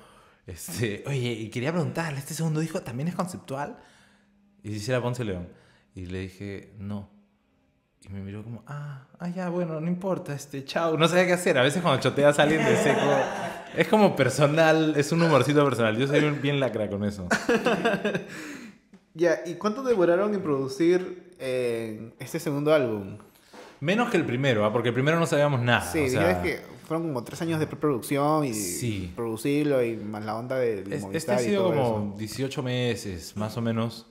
este, oye, y quería preguntarle, ¿este segundo disco también es conceptual? Y Gisela Ponce León. Y le dije, no. Y me miró como, ah, ah, ya, bueno, no importa, este, chao. No sabía qué hacer. A veces cuando choteas a alguien de seco, es como personal, es un humorcito personal. Yo soy bien lacra con eso. *laughs* Ya, ¿y cuánto demoraron en producir eh, este segundo álbum? Menos que el primero, ¿ah? porque el primero no sabíamos nada. Sí, o sea, dijeron que fueron como tres años de preproducción y Sí. producirlo y más la onda de es- este ha y sido todo como eso. 18 meses, más o menos.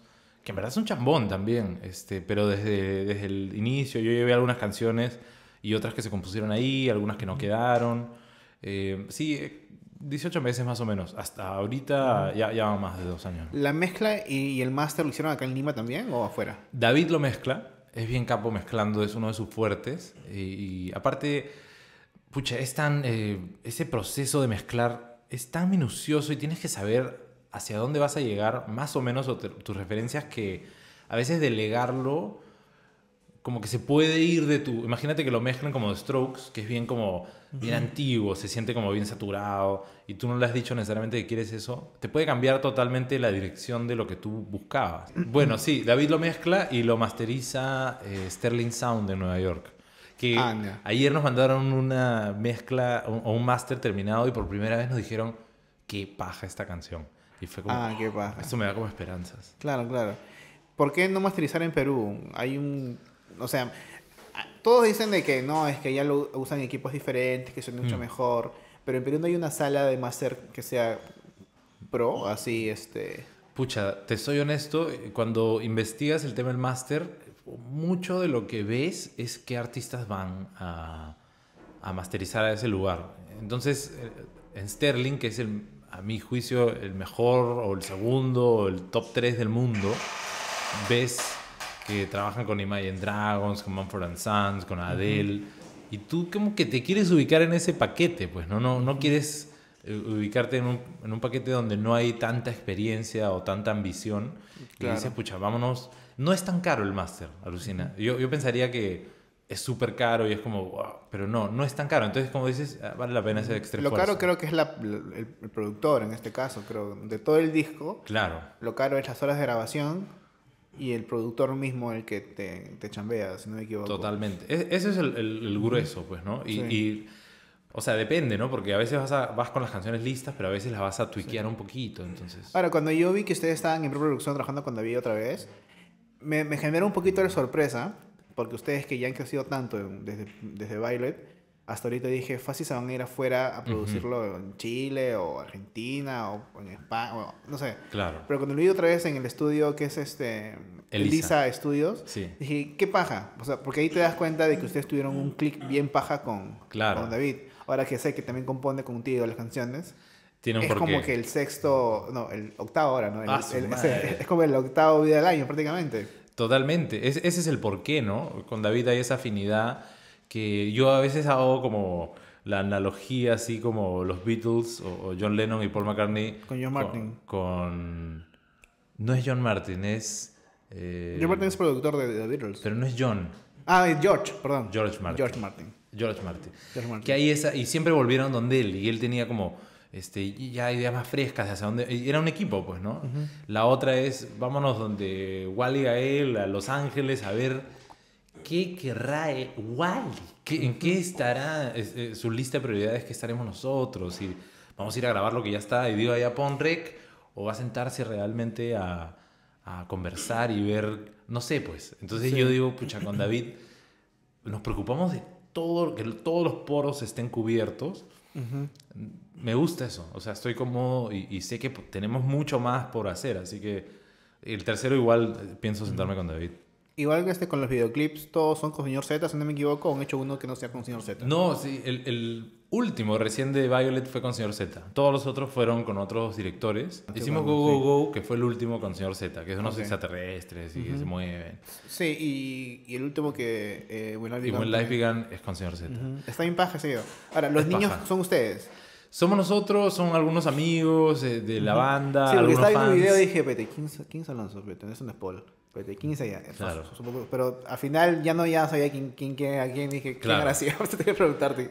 Que en verdad es un chambón también. Este, pero desde, desde el inicio yo llevé algunas canciones y otras que se compusieron ahí, algunas que no quedaron. Eh, sí, eh, 18 meses más o menos. Hasta ahorita ya, ya van más de dos años. ¿La mezcla y, y el máster lo hicieron acá en Lima también o afuera? David lo mezcla, es bien capo mezclando, es uno de sus fuertes. Y, y aparte, pucha, es tan, eh, ese proceso de mezclar es tan minucioso y tienes que saber hacia dónde vas a llegar, más o menos, o te- tus referencias, que a veces delegarlo como que se puede ir de tu... Imagínate que lo mezclan como The Strokes, que es bien como bien antiguo, se siente como bien saturado, y tú no le has dicho necesariamente que quieres eso, te puede cambiar totalmente la dirección de lo que tú buscabas. Bueno, sí, David lo mezcla y lo masteriza eh, Sterling Sound de Nueva York. Que Ah, ayer nos mandaron una mezcla o o un máster terminado y por primera vez nos dijeron qué paja esta canción. Y fue como, Ah, qué paja. esto me da como esperanzas. Claro, claro. ¿Por qué no masterizar en Perú? Hay un... O sea, todos dicen de que no, es que ya lo usan equipos diferentes, que son mucho Mm. mejor. Pero en Perú no hay una sala de máster que sea pro, así, este... Pucha, te soy honesto, cuando investigas el tema del máster, mucho de lo que ves es qué artistas van a, a masterizar a ese lugar. Entonces, eh, en Sterling, que es el, a mi juicio el mejor o el segundo o el top 3 del mundo, ves que trabajan con Imagine Dragons, con Mumford and Sons, con Adele, y tú como que te quieres ubicar en ese paquete, pues, ¿no? No, no quieres eh, ubicarte en un, en un paquete donde no hay tanta experiencia o tanta ambición. Claro. Y dices, pucha, vámonos. No es tan caro el máster, alucina. Yo, yo pensaría que es súper caro y es como, wow, pero no, no es tan caro. Entonces, como dices, ah, vale la pena hacer extra Lo esfuerzo. caro creo que es la- el, el productor en este caso, creo. De todo el disco, Claro. lo caro es las horas de grabación y el productor mismo el que te, te chambea, si no me equivoco. Totalmente. E- ese es el, el- el grueso, pues, ¿no? Y, Sí. y, o sea, depende, ¿no? Porque a veces vas, a- vas con las canciones listas, pero a veces las vas a tuiquear un poquito, entonces... Ahora, cuando yo vi que ustedes estaban en preproducción trabajando con David otra vez, me, me generó un poquito de sorpresa porque ustedes que ya han crecido tanto desde, desde Violet, hasta ahorita dije, fácil se van a ir afuera a producirlo en Chile o Argentina o en España, o no sé. Claro. Pero cuando lo vi otra vez en el estudio que es este Elisa. Elisa, Studios, Sí. dije, ¿qué paja? O sea, porque ahí te das cuenta de que ustedes tuvieron un clic bien paja con, Claro. con David. Ahora que sé que también compone contigo las canciones. Tiene un Es como que el sexto, no, el octavo ahora, ¿no? El- Ah, el- *laughs* ese- es como el octavo día del año prácticamente. Totalmente. Es- ese es el porqué, ¿no? Con David hay esa afinidad que yo a veces hago como la analogía, así como los Beatles o, o John Lennon y Paul McCartney. Con John Martin. Con. No es John Martin, es. eh, George Martin es productor de The Beatles. Pero no es John, Ah, es George, perdón. George Martin. George Martin. George Martin. George Martin. Que hay esa. Y siempre volvieron donde él. Y él tenía como. Este, ya ideas más frescas de hacia dónde. Era un equipo, pues, ¿no? La otra es. Vámonos donde Wally Gael, a Los Ángeles, a ver. ¿Qué querrá eh, Wally? ¿Qué- ¿En qué estará es- eh, su lista de prioridades? ¿Qué estaremos nosotros? Y vamos a ir a grabar lo que ya está. Y digo, allá pon rec. O va a sentarse realmente a, a conversar y ver. No sé, pues. Entonces yo digo, pucha, con David nos preocupamos de todo, que todos los poros estén cubiertos. Me gusta eso, o sea, estoy cómodo y, y sé que tenemos mucho más por hacer, así que el tercero igual eh, pienso sentarme con David. Igual que este con los videoclips, todos son con señor Z, si no me equivoco, o han hecho uno que no sea con señor Z. No, sí, el, el último recién de Violet fue con Señor Z. Todos los otros fueron con otros directores. Qué Hicimos bueno, Go Go Go, que fue el último con Señor Z, que es unos extraterrestres y que se mueven. Sí, y, y el último que... Eh, When Life Y Began When Life. Began es con Señor Z. Ujú. Está bien paja video. Ahora, los Es niños paja. son ustedes. Somos nosotros, son algunos amigos eh, de la banda, Sí, porque estaba viendo fans. video y dije, vete, ¿quién, quién Alonso? Vete, no es un spoiler. Vete, ¿quién es ella? Claro. Pero al final ya no ya sabía quién, quién, quién, a quién dije, ¿quién era así? *laughs* Ahora tengo que preguntarte.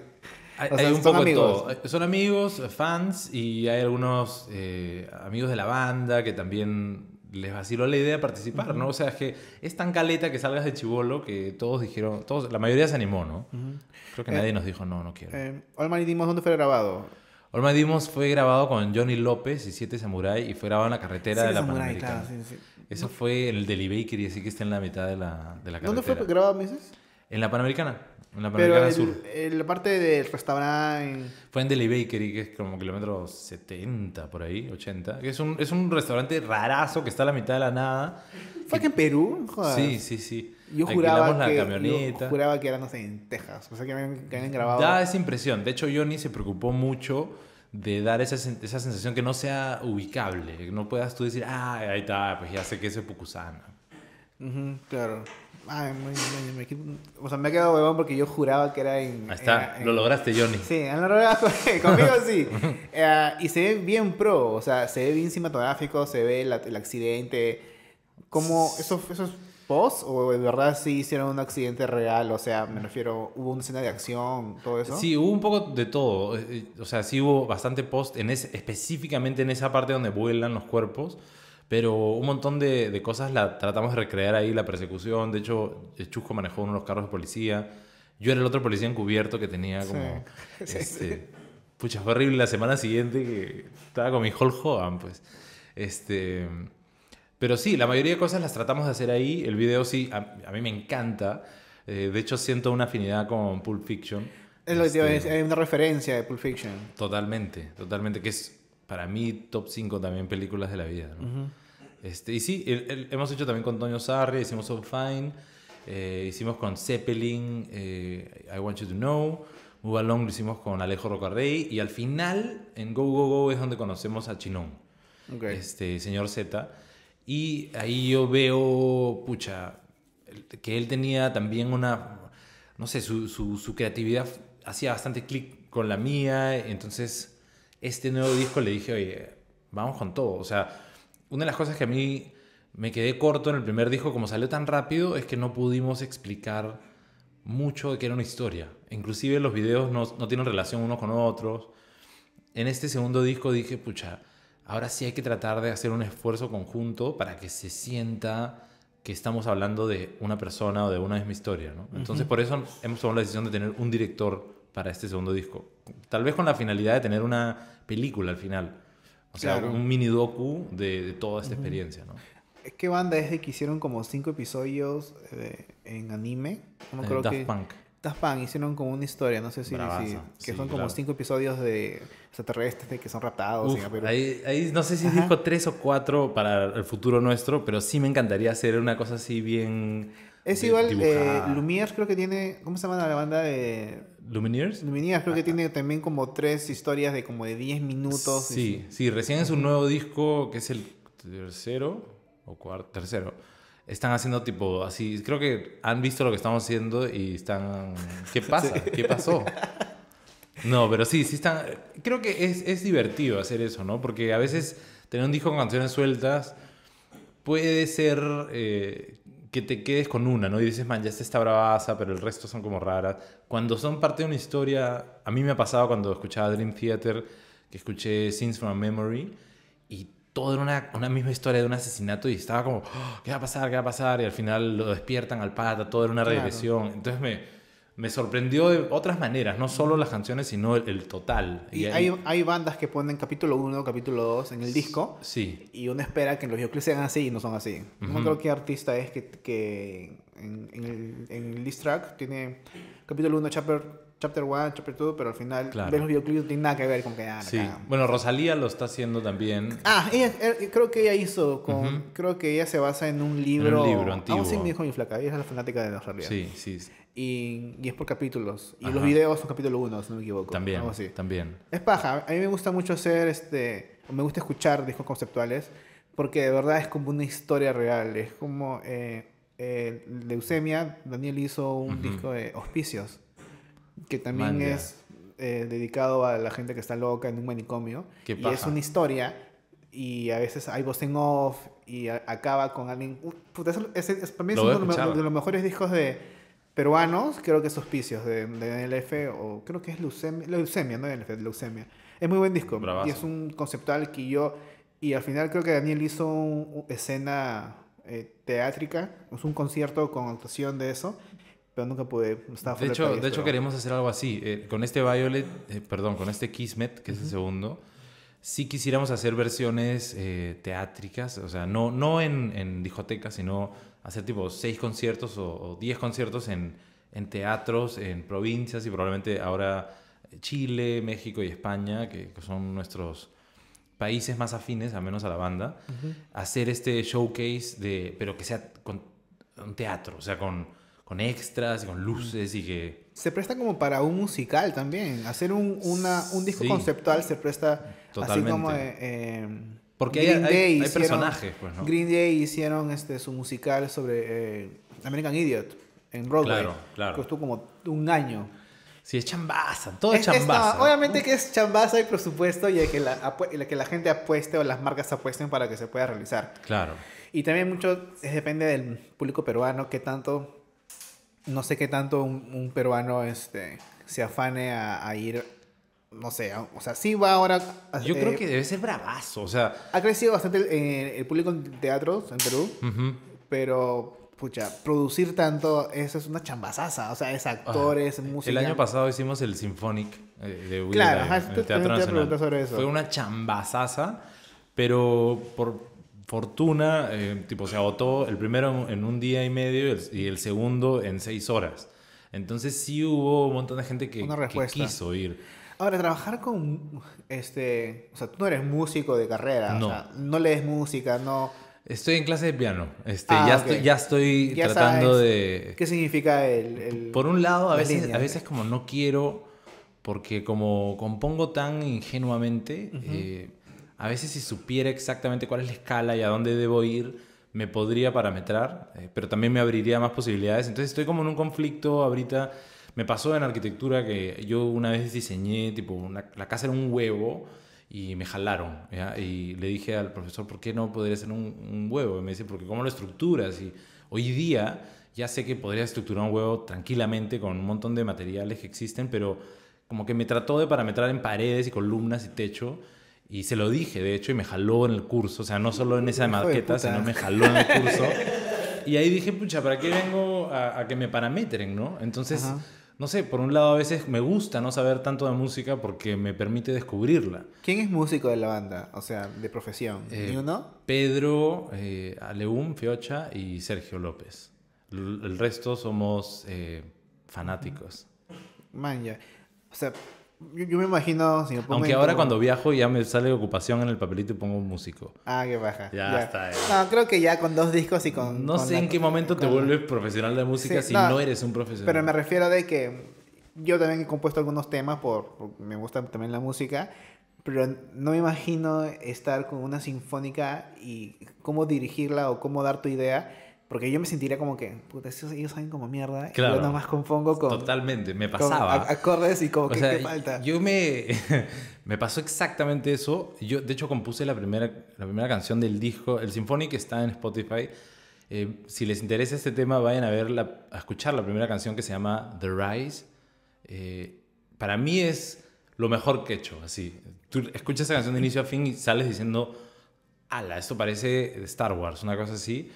Hay, O sea, hay un son poco de amigos. todo. Son amigos, fans y hay algunos eh, amigos de la banda que también les vaciló la idea de participar, ¿no? O sea, es que es tan caleta que salgas de chivolo que todos dijeron, todos, la mayoría se animó, ¿no? Creo que Eh, nadie nos dijo, no, no quiero. Eh, All Man y Dimos, ¿dónde fue grabado? All My Demons fue grabado con Johnny López y Siete Samurai y fue grabado en la carretera de la Samurai, Panamericana. sí, sí. Eso fue en el Deli Bakery, así que está en la mitad de la, de la carretera. ¿Dónde fue grabado, me dices? En la Panamericana, en la Pero Panamericana el- Sur. el- la parte del restaurante... Fue en Deli Bakery, que es como kilómetro 70 por ahí, 80. Que es un, es un restaurante rarazo que está a la mitad de la nada. ¿Fue aquí en Perú? Jodas. Sí, sí, sí. Yo juraba, la que, camioneta. yo juraba que era, no sé, en Texas. O sea, que habían, que habían grabado... Da esa impresión. De hecho, Johnny se preocupó mucho de dar esa, esa sensación que no sea ubicable. Que no puedas tú decir, ah, ahí está, pues ya sé que es Pucusana. Ujú, claro. Ay, muy- me qued- o sea, me ha quedado huevón porque yo juraba que era en... Ahí está, en- lo lograste, Johnny. Sí, la *laughs* realidad conmigo *laughs* sí. Eh, y se ve bien pro, o sea, se ve bien cinematográfico, se ve la- el accidente. ¿Cómo eso, eso es post o de verdad sí hicieron un accidente real? O sea, me refiero, hubo una escena de acción, todo eso. Sí, hubo un poco de todo. Eh, eh, O sea, sí hubo bastante post, en ese, específicamente en esa parte donde vuelan los cuerpos. Pero un montón de, de cosas la tratamos de recrear ahí, la persecución. De hecho, el Chusco manejó uno de los carros de policía. Yo era el otro policía encubierto que tenía como... Sí, *laughs* este, Pucha, fue horrible la semana siguiente que estaba con mi Hulk Hogan, pues. Este... Pero sí, la mayoría de cosas las tratamos de hacer ahí. El video sí, a, a mí me encanta. Eh, de hecho, siento una afinidad con Pulp Fiction. Es lo que Este, hay una referencia de Pulp Fiction. Totalmente, totalmente. Que es para mí top 5 también películas de la vida. ¿no? este, y sí, el- el- hemos hecho también con Toño Sarri, hicimos So Fine, eh, hicimos con Zeppelin, eh, I Want You to Know. Move Along lo hicimos con Alejo Rocarrey. Y al final, en Go Go Go, es donde conocemos a Chinón Ok. este señor Z. Y ahí yo veo, pucha, que él tenía también una, no sé, su, su, su creatividad hacía bastante clic con la mía. Entonces, este nuevo disco le dije, oye, vamos con todo. O sea, una de las cosas que a mí me quedé corto en el primer disco, como salió tan rápido, es que no pudimos explicar mucho de que era una historia. Inclusive los videos no, no tienen relación unos con otros en este segundo disco dije, pucha, ahora sí hay que tratar de hacer un esfuerzo conjunto para que se sienta que estamos hablando de una persona o de una misma historia, ¿no? Entonces, por eso hemos tomado la decisión de tener un director para este segundo disco. Tal vez con la finalidad de tener una película al final. O sea, Claro. un mini docu de, de toda esta experiencia, ¿no? ¿Qué banda es de que hicieron como cinco episodios eh, en anime? No Eh, Daft qué- Punk. Daft Punk hicieron como una historia, no sé si, que sí, son como claro. cinco episodios de extraterrestres de que son raptados Uf, en Perú. ahí, ahí no sé si Ajá. dijo tres o cuatro para el futuro nuestro, pero sí me encantaría hacer una cosa así bien. Es igual, eh. Lumière creo que tiene, ¿cómo se llama la banda de ¿Lumineers? Lumière? Creo que tiene también como tres historias de como de 10 minutos. Sí, sí, recién es un nuevo disco que es el tercero o cuarto, tercero. Están haciendo tipo así, creo que han visto lo que estamos haciendo y están... ¿Qué *laughs* pasa? ¿Qué pasó? No, pero sí, sí están... Creo que es, es divertido hacer eso, ¿no? Porque a veces tener un disco con canciones sueltas puede ser eh, que te quedes con una, ¿no? Y dices, man, ya esta está bravaza, pero el resto son como raras. Cuando son parte de una historia, a mí me ha pasado cuando escuchaba Dream Theater, que escuché Scenes from a Memory, y todo era una, una misma historia de un asesinato y estaba como, "Oh, ¿qué va a pasar? ¿Qué va a pasar? Y al final lo despiertan al pata, todo era una Claro. regresión. Entonces me, me sorprendió de otras maneras, no solo las canciones, sino el, el total. Y hay, hay bandas que ponen capítulo 1, capítulo 2 en el disco Sí, y uno espera que los videoclips sean así y no son así. No me Ujú. acuerdo qué artista es que, que en, en el, en el diss track tiene capítulo 1, chapter chapter 1, chapter 2, pero al final Claro. ves los videoclips no tienen nada que ver con que ah, sí. cagan. Bueno, Rosalía lo está haciendo también. Ah, ella, eh, creo que ella hizo con, Ujú. creo que ella se basa en un libro, libro Ah, antiguo. sí me dijo mi flaca, ella es la fanática de realidad. Sí, sí, sí. Y, y es por capítulos. Y Ajá. los videos son capítulo 1, si no me equivoco. También, algo así. también. Es paja. A mí me gusta mucho hacer, este, me gusta escuchar discos conceptuales porque de verdad es como una historia real. Es como eh, eh, Leucemia, Daniel hizo un Ujú. disco de Hospicios, que también es eh, dedicado a la gente que está loca en un manicomio. Qué y es una historia y a veces hay voz en off y a- acaba con alguien... Uh, puta, eso- ese- es- para mí es uno de los, de mejores discos de peruanos, creo que es Hospicios de, de Daniel F. O creo que es Leucemia, Leucemia no Daniel F, Leucemia. Es muy buen disco. Bravazo. Y es un conceptual que yo... Y al final creo que Daniel hizo una escena eh, teátrica, es un concierto con actuación de eso, pero nunca pude, estaba De hecho, país, de hecho pero- queremos hacer algo así. Eh, con este Violet, eh, perdón, con este Kismet, que es el segundo, sí quisiéramos hacer versiones eh, teátricas, o sea, no, no en, en discotecas, sino hacer tipo seis conciertos o, o diez conciertos en, en teatros, en provincias y probablemente ahora Chile, México y España, que, que son nuestros países más afines, al menos a la banda, hacer este showcase de, pero que sea con un teatro, o sea, con, con extras y con luces y que... Se presta como para un musical también. Hacer un, una, un disco Sí. conceptual se presta Totalmente. así como... eh, eh, Porque hay- hay- hay personajes, pues, ¿no? Green Day hicieron este, su musical sobre eh, American Idiot en Broadway. Claro, claro. Costó como un año. Sí, es chambaza, todo es, Es- es- no, chambaza. obviamente que es chambaza y presupuesto y el que, la, el que la gente apueste o las marcas apuesten para que se pueda realizar. Claro. Y también mucho depende del público peruano, qué tanto, no sé qué tanto un, un peruano este, se afane a, a ir, no sé, o sea, sí va ahora... Yo eh, creo que debe ser bravazo, o sea... Ha crecido bastante el, eh, el público en teatros en Perú, pero, pucha, producir tanto, eso es una chambazaza, o sea, es actores, música... El año pasado hicimos el Symphonic eh, de Will Claro, ajá, en te- el Teatro te Nacional. sobre eso. Fue una chambazaza, pero por fortuna, eh, tipo, se agotó el primero en, un día y medio y el, y el segundo en seis horas. Entonces sí hubo un montón de gente que, Una que respuesta. quiso ir. Ahora, trabajar con, este, o sea, tú no eres músico de carrera, No. o sea, no lees música, no... Estoy en clase de piano. Este, Ah, ya, estoy, ya estoy Ya tratando sabes de... ¿Qué significa el...? el- Por un lado, a veces, a veces como no quiero, porque como compongo tan ingenuamente, eh, a veces si supiera exactamente cuál es la escala y a dónde debo ir, me podría parametrar, eh, pero también me abriría más posibilidades. Entonces estoy como en un conflicto ahorita. Me pasó en arquitectura que yo una vez diseñé, tipo, la casa era un huevo y me jalaron. Y le dije al profesor, ¿por qué no podría ser un, un huevo? Y me dice, porque ¿cómo lo estructuras? Y hoy día ya sé que podría estructurar un huevo tranquilamente con un montón de materiales que existen, pero como que me trató de parametrar en paredes y columnas y techo. Y se lo dije, de hecho, y me jaló en el curso. O sea, no solo en esa maqueta, sino me jaló en el curso. Y ahí dije, pucha, ¿para qué vengo a, a que me parametren, no? Entonces, Ajá. no sé, por un lado a veces me gusta no saber tanto de música porque me permite descubrirla. ¿Quién es músico de la banda? O sea, de profesión. Eh, ¿Ni uno? Pedro, eh, Aleum, Fiocha y Sergio López. L- el resto somos eh, fanáticos. Man, ya. O sea, yo, yo me imagino... Si me pongo Aunque ahora cuando viajo ya me sale ocupación en el papelito y pongo músico. Ah, qué baja. Ya está, ya. No, creo que ya con dos discos y con... No con sé la- en qué momento te vuelves profesional de música Sí, si no, no, eres un profesional. Pero me refiero de que yo también he compuesto algunos temas por, por- me gusta también la música, pero no me imagino estar con una sinfónica y cómo dirigirla o cómo dar tu idea, porque yo me sentiría como que, puta, ellos saben como mierda, y Claro. yo nada más compongo con, Totalmente, me con pasaba. a- acordes y como O que sea, ¿qué falta. yo me, *laughs* me pasó exactamente eso. Yo, de hecho, compuse la primera, la primera canción del disco. El Symphonic está en Spotify. Eh, si les interesa este tema, vayan a, ver la- a escuchar la primera canción que se llama The Rise. Eh, para mí es lo mejor que he hecho. Así, tú escuchas esa canción de inicio a fin y sales diciendo, ala, esto parece Star Wars, una cosa así.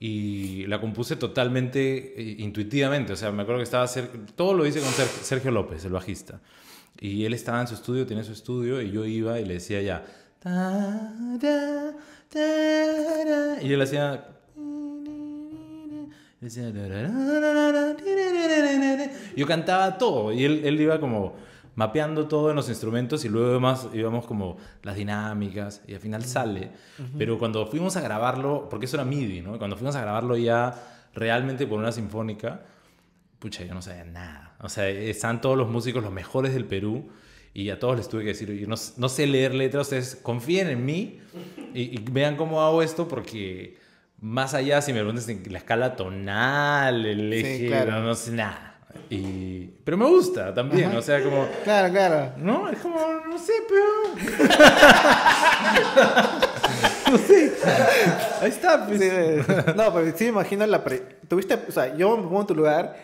Y la compuse totalmente eh, intuitivamente. O sea, me acuerdo que estaba... Todo lo hice con Ser- Sergio López, el bajista. Y él estaba en su estudio, tiene su estudio, y yo iba y le decía ya... Y él hacía... Yo cantaba todo y él, él iba como mapeando todo en los instrumentos y luego más íbamos como las dinámicas y al final sale. Pero cuando fuimos a grabarlo, porque eso era MIDI, ¿no? Cuando fuimos a grabarlo ya realmente por una sinfónica, pucha, yo no sabía nada. O sea, están todos los músicos, los mejores del Perú, y a todos les tuve que decir, "Oye, no, no sé leer letras, ustedes confíen en mí y, y vean cómo hago esto, porque más allá, si me preguntas la escala tonal, el Sí, eje, claro. no, no sé nada. Y, pero me gusta también, Ajá. o sea, como... Claro, claro. No, es como, no sé, pero... *laughs* no sé. Ahí está, pues. Sí, no, pero sí me imagino la... pre- Tuviste, o sea, yo me pongo en tu lugar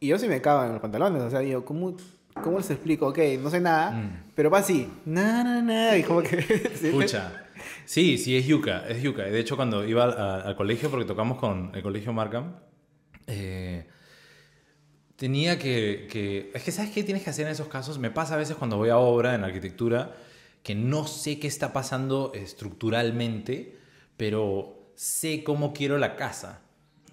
y yo sí me cago en los pantalones. O sea, yo, ¿cómo, cómo les explico? Ok, no sé nada, Mm. pero va así. Na, na, na, y como que... *laughs* Escucha. Sí, sí, es yuca, es yuca. De hecho, cuando iba al, al colegio, porque tocamos con el colegio Markham, eh, tenía que, que... Es que, ¿sabes qué tienes que hacer en esos casos? Me pasa a veces cuando voy a obra en arquitectura que no sé qué está pasando estructuralmente, pero sé cómo quiero la casa.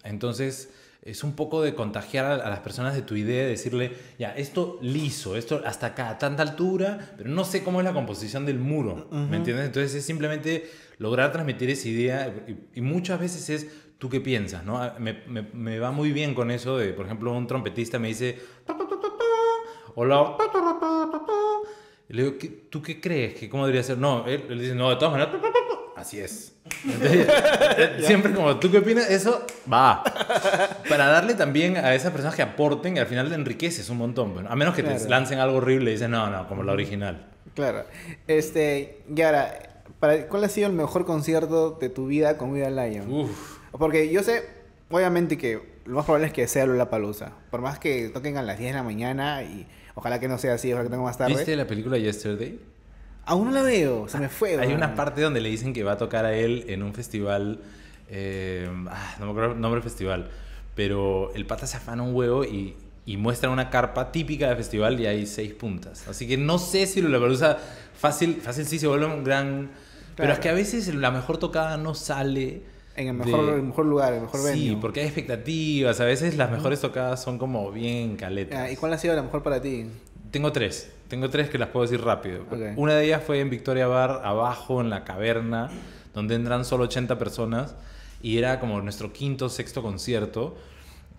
Entonces, es un poco de contagiar a, las personas de tu idea, decirle, ya, esto liso, esto hasta acá, a tanta altura, pero no sé cómo es la composición del muro, ¿me entiendes? Entonces es simplemente lograr transmitir esa idea y, y muchas veces es tú qué piensas, ¿no? Ah, Me, me- me va muy bien con eso de, por ejemplo, un trompetista me dice, o la, le digo, ¿qué- ¿tú qué crees? que ¿Cómo debería ser? No, él, él dice, no, de todas maneras, ta, ta, ta, ta". así es. Entonces, *laughs* siempre como, ¿tú qué opinas? Eso va. Para darle también a esas personas que aporten y al final le enriqueces un montón. bueno, a menos que te Claro. lancen algo horrible y dices, no, no, como la original. Claro. Este, y ahora, para, ¿cuál ha sido el mejor concierto de tu vida con Vida Lion? Uf. Porque yo sé, obviamente que lo más probable es que sea Palusa. Por más que toquen a las 10 de la mañana y ojalá que no sea así, ojalá que tenga más tarde. ¿Viste la película Yesterday? Aún no la veo, se me fue. Hay una parte donde le dicen que va a tocar a él en un festival. eh, ah, no me acuerdo el nombre del festival. Pero el pata se afana un huevo y, y muestra una carpa típica del festival y hay seis puntas. Así que no sé si Lollapalooza fácil, fácil sí se vuelve un gran. Pero Claro. es que a veces la mejor tocada no sale. En el mejor, de- el mejor lugar, el mejor Sí, venue. porque hay expectativas. A veces las mejores tocadas son como bien caletas. Ah, ¿Y cuál ha sido la mejor para ti? Tengo tres. Tengo tres que las puedo decir rápido. Ok. Una de ellas fue en Victoria Bar, abajo en la caverna, donde entran solo 80 personas. Y era como nuestro quinto, sexto concierto.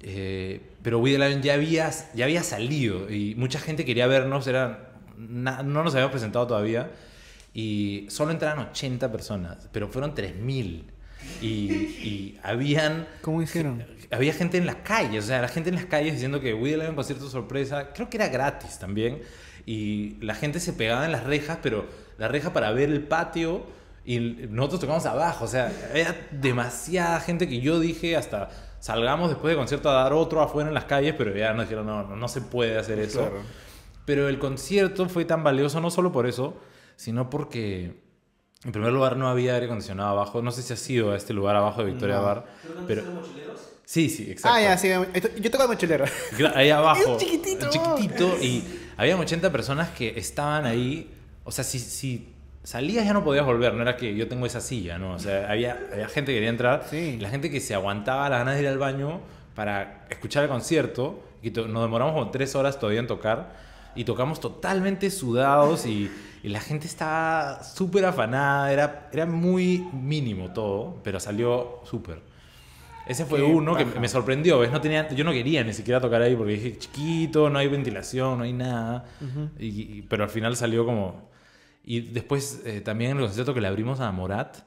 Eh, pero We The Lion ya había, ya había salido y mucha gente quería vernos. Era, na- no nos habíamos presentado todavía. Y solo entraron 80 personas, pero fueron 3.000. Y, y habían ¿Cómo hicieron? había gente en las calles, o sea, la gente en las calles diciendo que Woody Allen concierto sorpresa, creo que era gratis también, y la gente se pegaba en las rejas, pero la reja para ver el patio y nosotros tocamos abajo, o sea, había demasiada gente que yo dije hasta salgamos después del concierto a dar otro afuera en las calles, pero ya nos dijeron, no, no, no se puede hacer eso. Claro. Pero el concierto fue tan valioso no solo por eso, sino porque En primer lugar, no había aire acondicionado abajo. No sé si has sido a este lugar abajo de Victoria No. Bar. Pero... Sí, sí, exacto. Ah, ya, sí. Yo toco de mochilero. Ahí *laughs* abajo. Es chiquitito. Chiquitito. Y había 80 personas que estaban ahí. O sea, si, si salías ya no podías volver. No era que yo tengo esa silla, ¿no? O sea, había, había gente que quería entrar. Sí. La gente que se aguantaba las ganas de ir al baño para escuchar el concierto. Y to- nos demoramos como tres horas todavía en tocar. Y tocamos totalmente sudados y, y la gente estaba súper afanada. Era, era muy mínimo todo, pero salió súper. Ese fue Qué uno que me sorprendió, ¿ves? No tenía, yo no quería ni siquiera tocar ahí porque dije, chiquito, no hay ventilación, no hay nada. y, y- pero al final salió como... Y después eh, también en el concierto que le abrimos a Morat,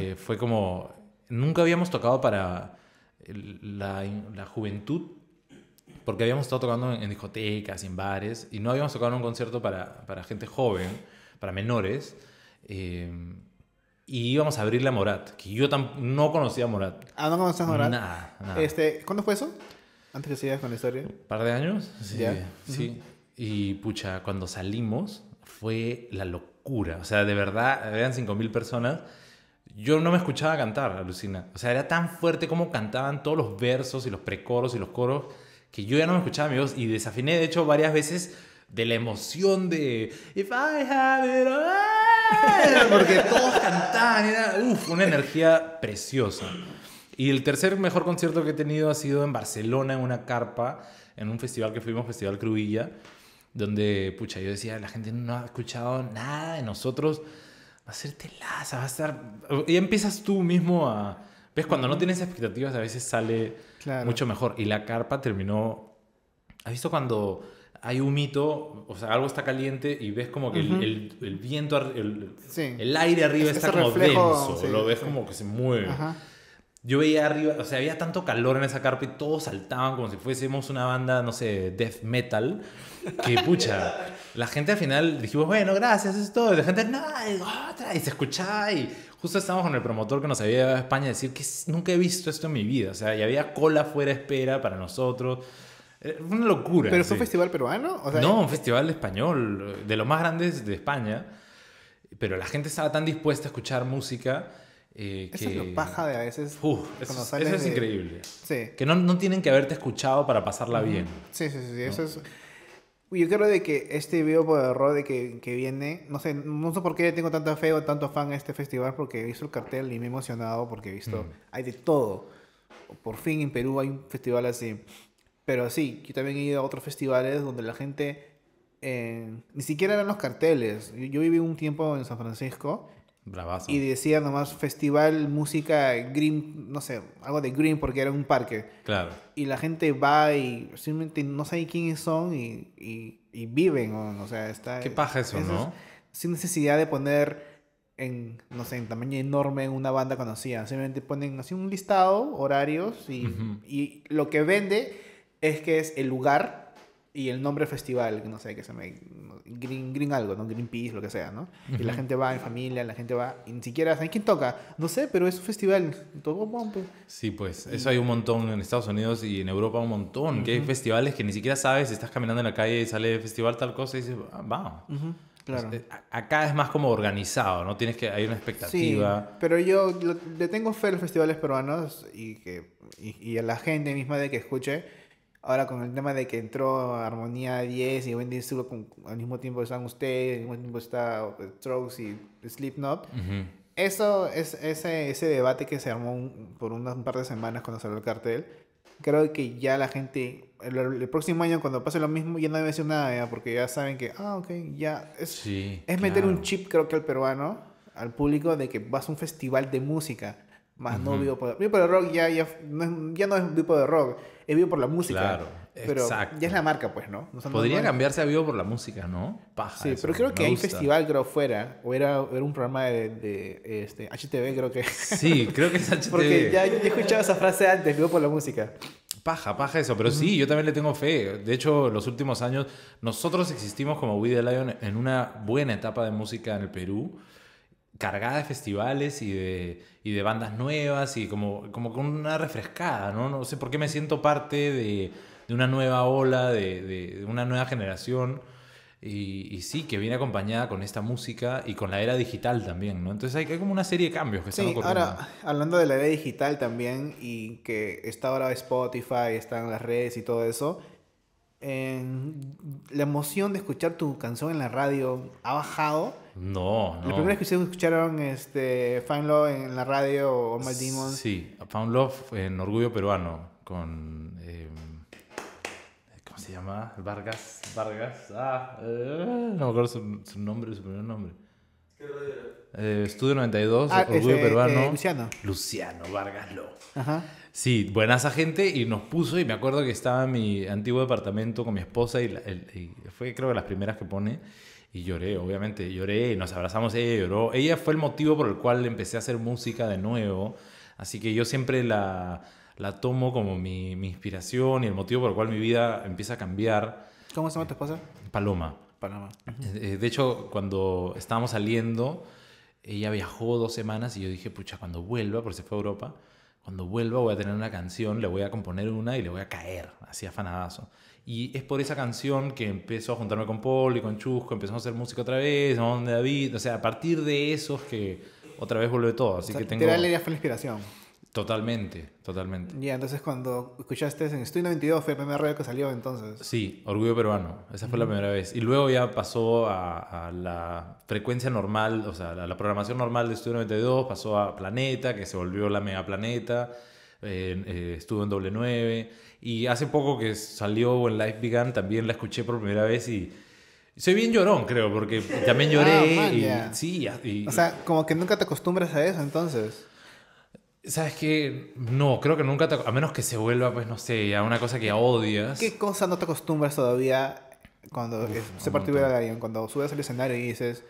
eh, fue como... Nunca habíamos tocado para la, la juventud, porque habíamos estado tocando en, en discotecas, en bares, y no habíamos tocado en un concierto para, para gente joven, para menores. eh, y íbamos a abrirle a Morat, que yo no conocía a Morat. Ah, ¿no conoces ahora? Nada, nada. Este, ¿Cuándo fue eso? Antes que sigas con la historia. par de años. Sí, Ya. sí. Y pucha, cuando salimos fue la locura. O sea, de verdad, eran 5.000 personas. Yo no me escuchaba cantar, alucina. O sea, era tan fuerte como cantaban todos los versos y los precoros y los coros que yo ya no me escuchaba mi voz y desafiné, de hecho, varias veces de la emoción de If I have it all", *laughs* porque todos cantaban, era uf, una energía preciosa. Y el tercer mejor concierto que he tenido ha sido en Barcelona, en una carpa, en un festival que fuimos, Festival Crubilla, donde, pucha, yo decía, la gente no ha escuchado nada de nosotros, va a ser telaza, va a estar... Y empiezas tú mismo a... ¿Ves? Cuando no tienes expectativas a veces sale Claro. mucho mejor. Y la carpa terminó... ¿Has visto cuando hay un mito, o sea, algo está caliente y ves como que el- el, el viento, el, Sí. el aire arriba Ese está como reflejo, denso, sí, lo ves sí. como que se mueve. Ajá. Yo veía arriba, o sea, había tanto calor en esa carpa y todos saltaban como si fuésemos una banda, no sé, death metal. Que pucha, la gente al final dijimos, bueno, gracias, eso es todo. Y la gente, no, otra. Y se escuchaba y justo estábamos con el promotor que nos había llevado a España a decir que nunca he visto esto en mi vida. O sea, y había cola fuera de espera para nosotros. Eh, Fue una locura. ¿Pero fue un festival peruano? O sea, no, un festival español, de los más grandes de España. Pero la gente estaba tan dispuesta a escuchar música eh, Eso que... es lo paja de a veces. Uf, eso, es- sales eso es de- increíble. Sí. Que no, no tienen que haberte escuchado para pasarla bien. Sí, sí, sí, sí, eso es... Yo creo de que este video por error de que, que viene, no sé, no sé por qué tengo tanta fe o tanto fan a este festival porque he visto el cartel y me he emocionado porque he visto, Mm. hay de todo. Por fin en Perú hay un festival así. Pero sí, yo también he ido a otros festivales donde la gente eh, ni siquiera eran los carteles. Yo, yo viví un tiempo en San Francisco Bravazo. y decía nomás festival música green, no sé, algo de green porque era un parque. Claro. Y la gente va y simplemente no sabe quiénes son y, y, y viven, ¿no? o sea, está... Qué paja eso, ¿no? Sin necesidad de poner en, no sé, en tamaño enorme en una banda conocida. Simplemente ponen así un listado, horarios y, y lo que vende es que es el lugar y el nombre festival, no sé, que se llama Green, Green algo, ¿no? Greenpeace, lo que sea, ¿no? Y la gente va en familia, la gente va y ni siquiera saben quién toca. No sé, pero es un festival. Todo, pues. Sí, pues eso hay un montón en Estados Unidos y en Europa un montón. Que hay festivales que ni siquiera sabes estás caminando en la calle y sale festival tal cosa y dices, ah, va. Ujú, Claro. Pues, eh, a- Acá es más como organizado, ¿no? Tienes que, hay una Sí, expectativa. pero yo le tengo fe a los festivales peruanos y, que, y, y a la gente misma de que escuche. Ahora con el tema de que entró Armonía 10 y Wendy estuvo con, al mismo tiempo están ustedes, al mismo tiempo está eh, Strokes y Slipknot. Ujú. Eso es ese, ese debate que se armó un- por unas- un par de semanas cuando salió el cartel. Creo que ya la gente, el, el próximo año cuando pase lo mismo, ya no debe decir nada, ya, porque ya saben que, ah, ok, ya es, Sí. es meter claro. un chip, creo que al peruano, al público, de que vas a un festival de música, más no Ujú. vivo por... Vivo por el rock ya, ya, no es, ya no es vivo por el rock, es vivo por la música. Claro, pero exacto. ya es la marca, pues, ¿no? O sea, no- Podría no- cambiarse a vivo por la música, ¿no? Paja. Sí, eso, pero creo que hay festival, creo, fuera, o era, era un programa de, de, este, HTV, creo que... Sí, creo que es HTV. *laughs* Porque ya, ya he escuchado esa frase antes, vivo por la música. Paja, paja eso, pero sí, yo también le tengo fe. De hecho, los últimos años, nosotros existimos como We the Lion en una buena etapa de música en el Perú, cargada de festivales y de, y de bandas nuevas y como, como con una refrescada, ¿no? No sé por qué me siento parte de, de una nueva ola, de, de- una nueva generación. Y, y sí, que viene acompañada con esta música y con la era digital también, ¿no? Entonces hay, hay como una serie de cambios que están Sí, ocurriendo. ahora, hablando de la era digital también y que está ahora Spotify, están las redes y todo eso, la emoción de escuchar tu canción en la radio ha bajado. No, no. La primera vez que ustedes escucharon este, Fine Love en la radio o My Demons, Sí, Found Love en Orgullo Peruano con... eh, ¿Cómo se llama? Vargas. Vargas. Ah, eh, no me acuerdo su, su nombre, su primer nombre. Eh, Estudio 92, Ah, Orgullo ese, Peruano. eh, Luciano. Luciano Vargas Lo. Ajá. Sí, buenas a gente y nos puso y me acuerdo que estaba en mi antiguo departamento con mi esposa y, la- el- y fue creo que las primeras que pone y lloré, obviamente, lloré nos abrazamos, ella lloró. Ella fue el motivo por el cual empecé a hacer música de nuevo, así que yo siempre la, la tomo como mi, mi inspiración y el motivo por el cual mi vida empieza a cambiar. ¿Cómo se llama tu esposa? Paloma. Panamá. Eh, De hecho, cuando estábamos saliendo, ella viajó dos semanas y yo dije, pucha, cuando vuelva, porque se fue a Europa, cuando vuelva voy a tener una canción, le voy a componer una y le voy a caer, así afanadazo. Y es por esa canción que empezó a juntarme con Paul y con Chusco, empezamos a hacer música otra vez, donde David, o sea, a partir de esos que otra vez vuelve todo, así O sea, que tengo... literal, ella fue la inspiración. Totalmente, totalmente. Ya, entonces cuando escuchaste en Estudio 92 fue el primer radio que salió entonces. Sí, Orgullo Peruano. Esa fue la primera vez. Y luego ya pasó a, a la frecuencia normal, o sea, a la programación normal de Estudio 92, pasó a Planeta, que se volvió la Mega Planeta, eh, eh, estuvo en doble 9. Y hace poco que salió en Live Began, también la escuché por primera vez y soy bien llorón, creo, porque también lloré. Ah, man, y. Sí, y, O sea, como que nunca te acostumbras a eso entonces. ¿sabes qué? No, creo que nunca, te- a menos que se vuelva, pues no sé, a una cosa que odias. ¿Qué cosa no te acostumbras todavía cuando se montón. de alguien? Cuando subes al escenario y dices,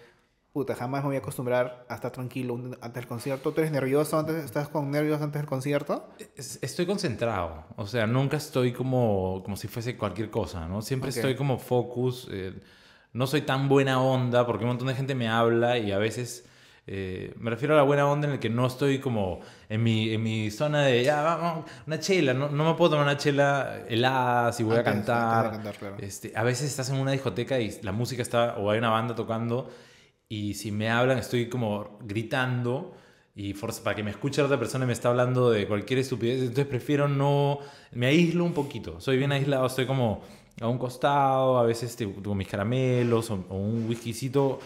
puta, jamás me voy a acostumbrar a estar tranquilo antes del concierto. ¿Tú eres nervioso antes? ¿Estás con nervios antes del concierto? Es- Estoy concentrado, o sea, nunca estoy como, como si fuese cualquier cosa, ¿no? Siempre Ok. estoy como focus, eh, no soy tan buena onda porque un montón de gente me habla y a veces eh, me refiero a la buena onda en el que no estoy como en mi, en mi zona de, ya, vamos, una chela, no, no me puedo tomar una chela helada si voy Antes- a cantar. cantar, claro. Este, a veces estás en una discoteca y la música está, o hay una banda tocando, y si me hablan estoy como gritando, y para que me escuche la otra persona y me está hablando de cualquier estupidez, entonces prefiero no, me aíslo un poquito, soy bien aislado, estoy como a un costado, a veces te- con mis caramelos o, o un whiskycito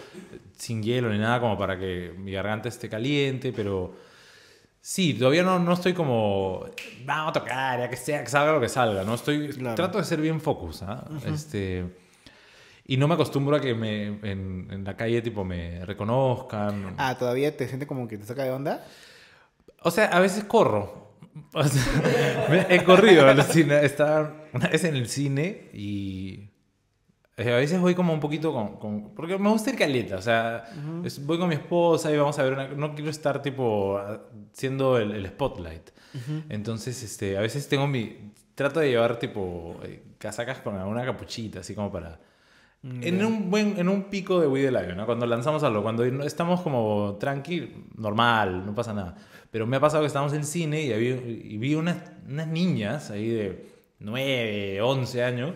sin hielo ni nada como para que mi garganta esté caliente, pero sí, todavía no, no estoy como, vamos a tocar, ya que sea, que salga lo que salga, no estoy, Claro. trato de ser bien focus, ¿ah? este, y no me acostumbro a que me, en, en la calle tipo me reconozcan. Ah, ¿todavía te sientes como que te saca de onda? O sea, a veces corro. O sea, me- he corrido al cine. Estaba una vez en el cine y eh, a veces voy como un poquito con... con- porque me gusta ir caleta. O sea, es- voy con mi esposa y vamos a ver una... No quiero estar tipo siendo el, el spotlight. Entonces, este, a veces tengo mi... Trato de llevar tipo eh, casacas con alguna capuchita, así como para... En un buen, en un pico de We the Lion, ¿no? Cuando lanzamos algo, cuando estamos como tranqui, normal, no pasa nada. Pero me ha pasado que estábamos en cine y, había- y vi unas, unas niñas ahí de 9, 11 años,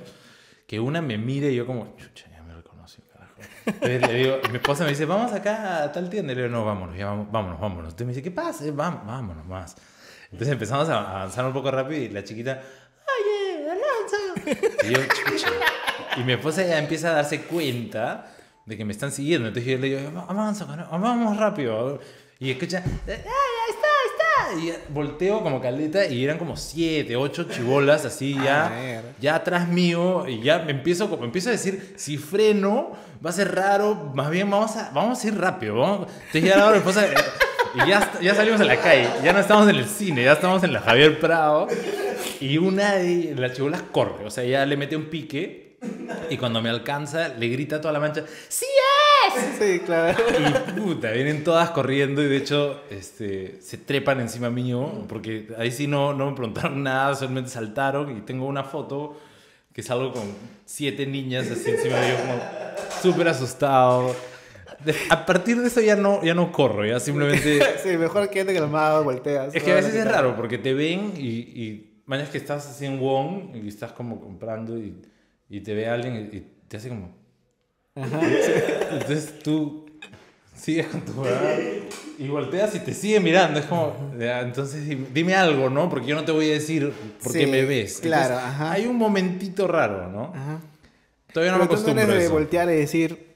que una me mira y yo como, chucha, ya me reconoció, carajo. Entonces le digo, mi esposa me dice, vamos acá a tal tienda. Y le digo, no, vámonos, ya vámonos, vámonos. Entonces me dice, ¿qué pasa? Vamos, vámonos más. Entonces empezamos a avanzar un poco rápido y la chiquita, oye, Alonso. Y yo, chucha. Y mi esposa ya empieza a darse cuenta de que me están siguiendo. Entonces yo le digo, avanza, vamos rápido. Y escucha, ¡ah, ya está, está! Y ya volteo como caleta y eran como siete, ocho chibolas así ya, ya atrás mío. Y ya me empiezo, como empiezo a decir, si freno, va a ser raro. Más bien vamos a, vamos a ir rápido. Vamos. Entonces ya la esposa... eh, Y ya, ya salimos a la calle, ya no estamos en el cine, ya estamos en la Javier Prado. Y una de las chibolas corre, o sea, ella le mete un pique y cuando me alcanza le grita a toda la mancha, ¡Sí es! Sí, claro. Y puta, vienen todas corriendo y de hecho este, se trepan encima mío, porque ahí sí no, no me preguntaron nada, solamente saltaron y tengo una foto que salgo con siete niñas así encima de yo como súper asustado. A partir de eso ya no, ya no corro, ya simplemente... *laughs* Sí, mejor quédate calmado, volteas. Es que a veces es raro porque te ven y, y mañana que estás así en Wong y estás como comprando y, y te ve alguien y, te hace como... Entonces tú sigues con tu huevada y volteas y te sigue mirando. Es como, ya, entonces di- dime algo, ¿no? Porque yo no te voy a decir por qué Sí, me ves. claro, Entonces, ajá. Hay un momentito raro, ¿no? Ajá. Todavía no me Pero tú no acostumbro eres a de voltear y decir...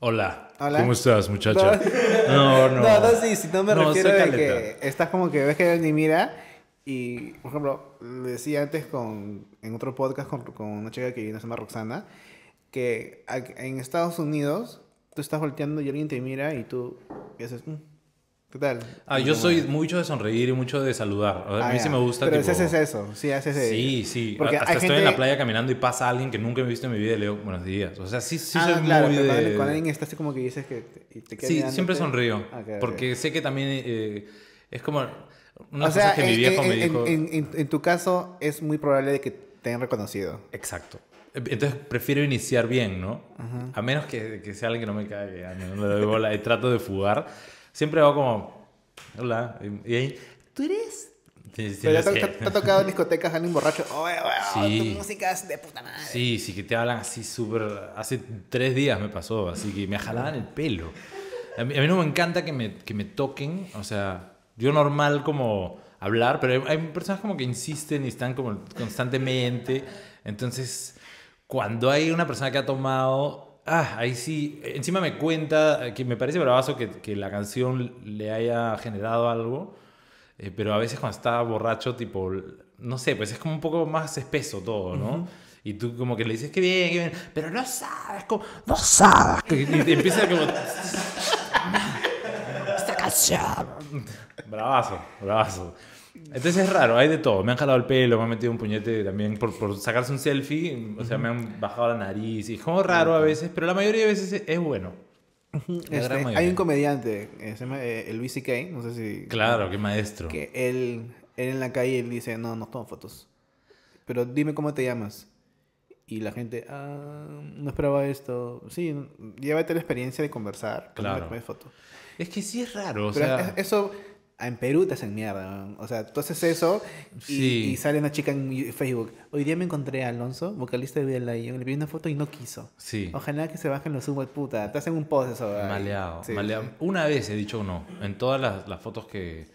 Hola. Hola. ¿Cómo estás, muchacha? No, no. No, no, sí, si no me No, refiero caleta. que estás como que ves que él ni mira y, por ejemplo, le decía antes con, en otro podcast con, con una chica que se llama Roxana, que en Estados Unidos tú estás volteando y alguien te mira y tú y haces, "Mm, ¿qué tal? Ah, yo soy mucho de sonreír y mucho de saludar. A Ah, mí ya. sí me gusta. Pero tipo... haces eso, sí haces eso. Sí, sí. Porque Hasta estoy gente- en la playa caminando y pasa alguien que nunca he visto en mi vida y le digo buenos días. O sea, sí, sí ah, soy claro, muy pero de... cuando, alguien está así como que dices que te, te Sí, siempre sonrío. Ah, ok, ok. Porque sé que también eh, es como una o cosa sea, que en, mi viejo en- me dijo. en- en- tu caso es muy probable de que te hayan reconocido. Exacto. Entonces prefiero iniciar bien, ¿no? A menos que, que sea alguien que no me caiga, ya, no le doy bola y trato de fugar. Siempre hago como, hola, y ahí, ¿tú eres? Sí, sí, Pero te, ha tocado en discotecas alguien borracho. Oye, oye, Sí. tu música es de puta madre. Sí, sí, que te hablan así súper... Hace tres días me pasó, así que me jalaban el pelo. A mí, a mí no me encanta que me, que me toquen, o sea, yo normal como hablar, pero hay, hay personas como que insisten y están como constantemente. Entonces, cuando hay una persona que ha tomado... Ah, ahí sí, encima me cuenta que me parece bravazo que, que la canción le haya generado algo, eh, pero a veces cuando está borracho, tipo, no sé, pues es como un poco más espeso todo, ¿no? Y tú como que le dices, qué bien, qué bien, pero no sabes, como, no sabes. Y te empieza como... *laughs* Esta canción. Bravazo, bravazo. Entonces es raro, hay de todo. Me han jalado el pelo, me han metido un puñete también por, por sacarse un selfie. O sea, me han bajado la nariz. Y es como raro a veces, pero la mayoría de veces es, es bueno. Este, hay un comediante, eh, se llama eh, el Luis C.K., no sé si... Claro, qué maestro. Que él, él en la calle él dice, no, no tomo fotos. Pero dime cómo te llamas. Y la gente, ah, no esperaba esto. Sí, llévate la experiencia de conversar. no Claro. tomes foto. Es que sí es raro, o Pero sea... es- eso en Perú te hacen mierda. O sea, tú haces eso y, Sí. y sale una chica en Facebook. Hoy día me encontré a Alonso, vocalista de Vida Lion, le pedí una foto y no quiso. Sí. Ojalá que se bajen los humos, puta. Te hacen un post eso. ay. Maleado, Sí, maleado. Una vez he dicho no. En todas las, las fotos que.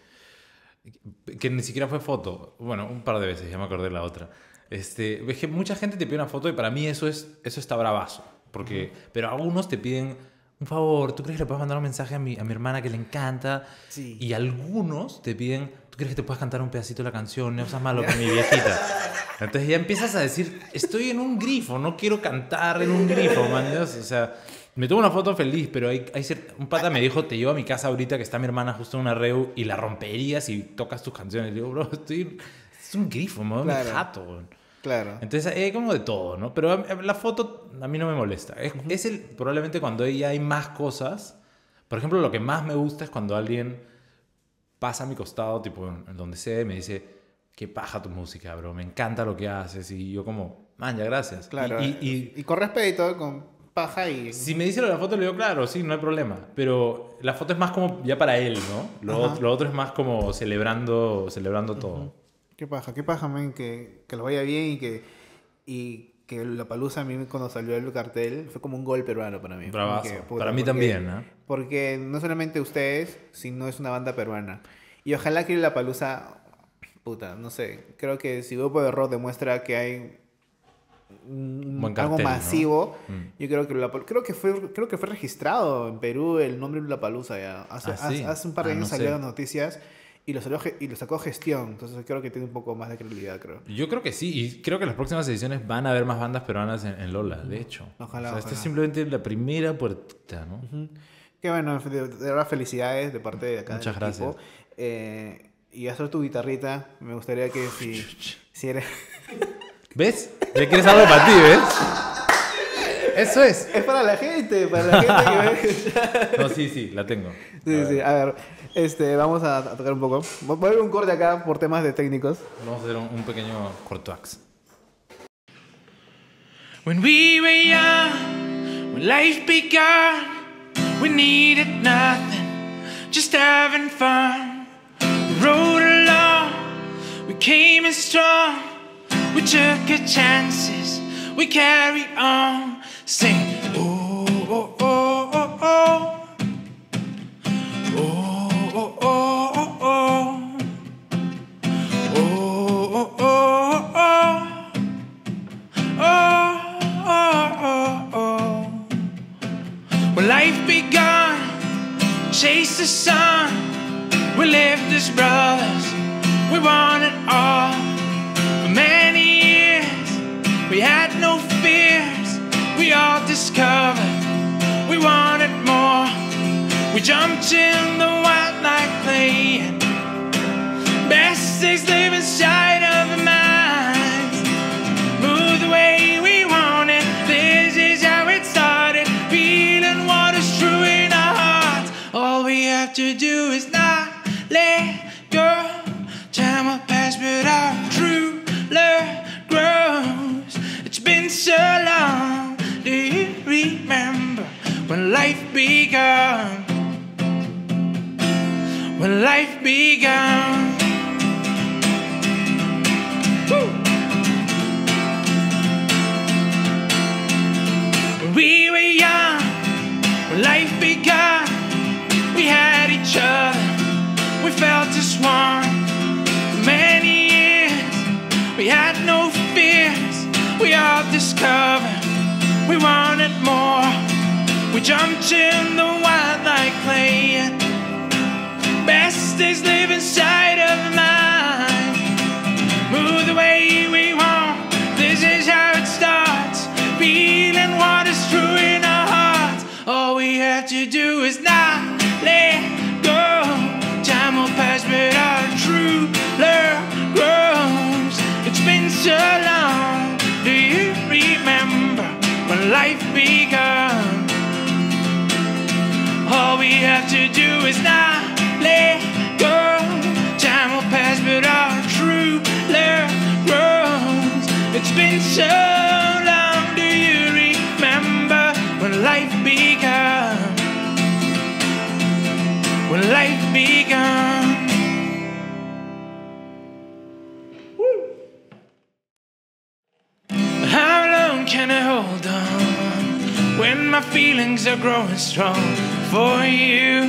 que ni siquiera fue foto. Bueno, un par de veces, ya me acordé de la otra. Este, ves que mucha gente te pide una foto y para mí eso es eso está bravazo. Porque, Pero algunos te piden un favor, ¿tú crees que le puedes mandar un mensaje a mi, a mi hermana que le encanta? Sí. Y algunos te piden, ¿tú crees que te puedes cantar un pedacito de la canción? No seas malo con mi *laughs* viejita. Entonces ya empiezas a decir, estoy en un grifo, no quiero cantar en un grifo, man. Dios, O sea, me tomo una foto feliz, pero hay, hay un pata me dijo, te llevo a mi casa ahorita que está mi hermana justo en una reu y la romperías si tocas tus canciones. Le digo, bro, estoy... Es un grifo, me voy a mi Claro. jato. Weón". Claro. Entonces hay como de todo, ¿no? Pero eh, la foto a mí no me molesta. Es, es el, probablemente cuando ya hay más cosas. Por ejemplo, lo que más me gusta es cuando alguien pasa a mi costado, tipo en, donde sea, y me dice, qué paja tu música, bro, me encanta lo que haces. Y yo como, man, ya gracias. Claro. Y, y- y con respeto, con paja y... y si me dice lo de la foto, le digo, claro, sí, no hay problema. Pero la foto es más como ya para él, ¿no? Lo otro es más como celebrando, celebrando todo. Qué paja, qué paja, man, que, que lo vaya bien y que, y que la palusa a mí cuando salió el cartel fue como un gol peruano para mí. Bravazo. Puta, Para mí porque- también, ¿no? Porque no solamente ustedes, sino es una banda peruana. Y ojalá que la palusa, puta, no sé, creo que si Grupo de Rock demuestra que hay un- Buen algo cartel, ¿no? masivo, Mm. yo creo que la, creo que fue creo que fue registrado en Perú el nombre de la palusa ya. Hace, Ah, sí. hace, hace un par de Ah, no años sé. salieron noticias y lo, salió, ge- y lo sacó gestión. Entonces creo que tiene un poco más de credibilidad, creo. Yo creo que sí, y creo que las próximas ediciones van a haber más bandas peruanas en, en Lola, de hecho. Ojalá, O sea, esta es simplemente la primera puertita, ¿no? Qué bueno, de, verdad felicidades de parte de acá. del Muchas equipo. gracias. Eh, y hacer tu guitarrita, me gustaría que si, *laughs* si eres... ¿Ves? Ya quieres algo para ti, ¿ves? Eso es. Es para la gente, para la gente que ve. *laughs* No, sí, sí, la tengo. Sí, sí, a ver, este, vamos a, a tocar un poco. Voy a ver un corte acá por temas de técnicos. Vamos a hacer un, un pequeño cortoax. When we were young, when life began, we needed nothing, just having fun. We rode along, we came in strong, we took our chances, we carried on, sing, oh, when is feelings are growing strong for you?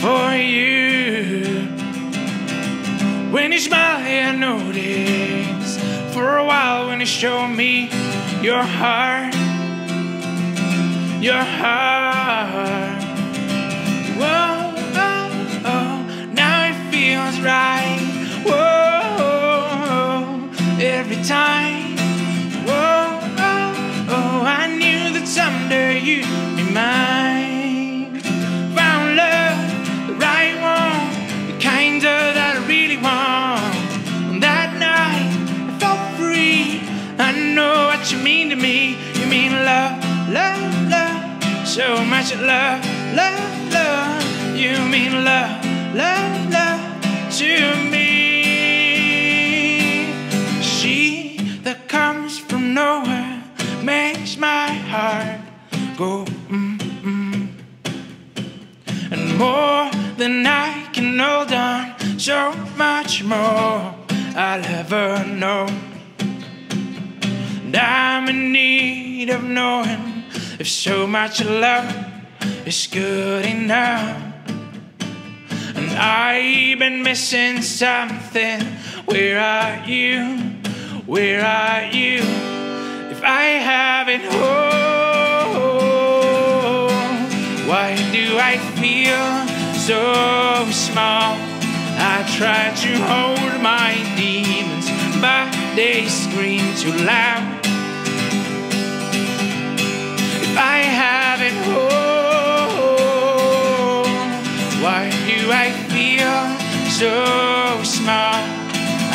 For you. When you smile, I notice. For a while, when you show me your heart, your heart. Whoa, oh, oh, now it feels right. Whoa, oh, oh, oh, every time. So much love, love, love. You mean love, love, love to me. She that comes from nowhere makes my heart go mm, mm. And more than I can hold on, so much more I'll ever know. And I'm in need of knowing if so much love is good enough. And I've been missing something. Where are you? Where are you? If I haven't home, why do I feel so small? I try to hold my demons, but they scream too loud. I haven't home, why do I feel so small?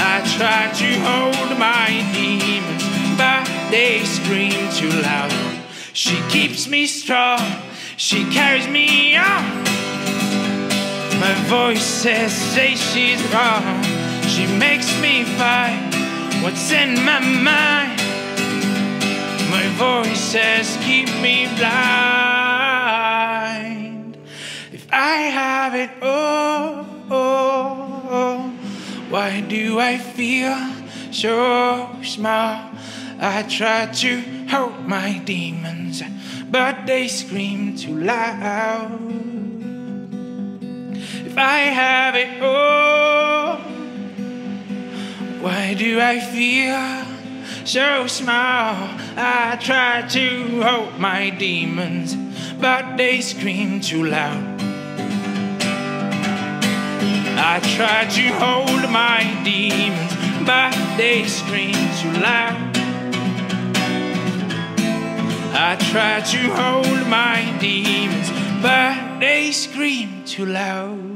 I try to hold my demons, but they scream too loud. She keeps me strong, she carries me on. My voice says, say she's wrong. She makes me fight what's in my mind. My voice says, keep me blind. If I have it all, oh, oh, why do I feel so small? I try to hold my demons, but they scream too loud. If I have it all, why do I feel so small? I try to hold my demons, but they scream too loud. I try to hold my demons, but they scream too loud. I try to hold my demons, but they scream too loud.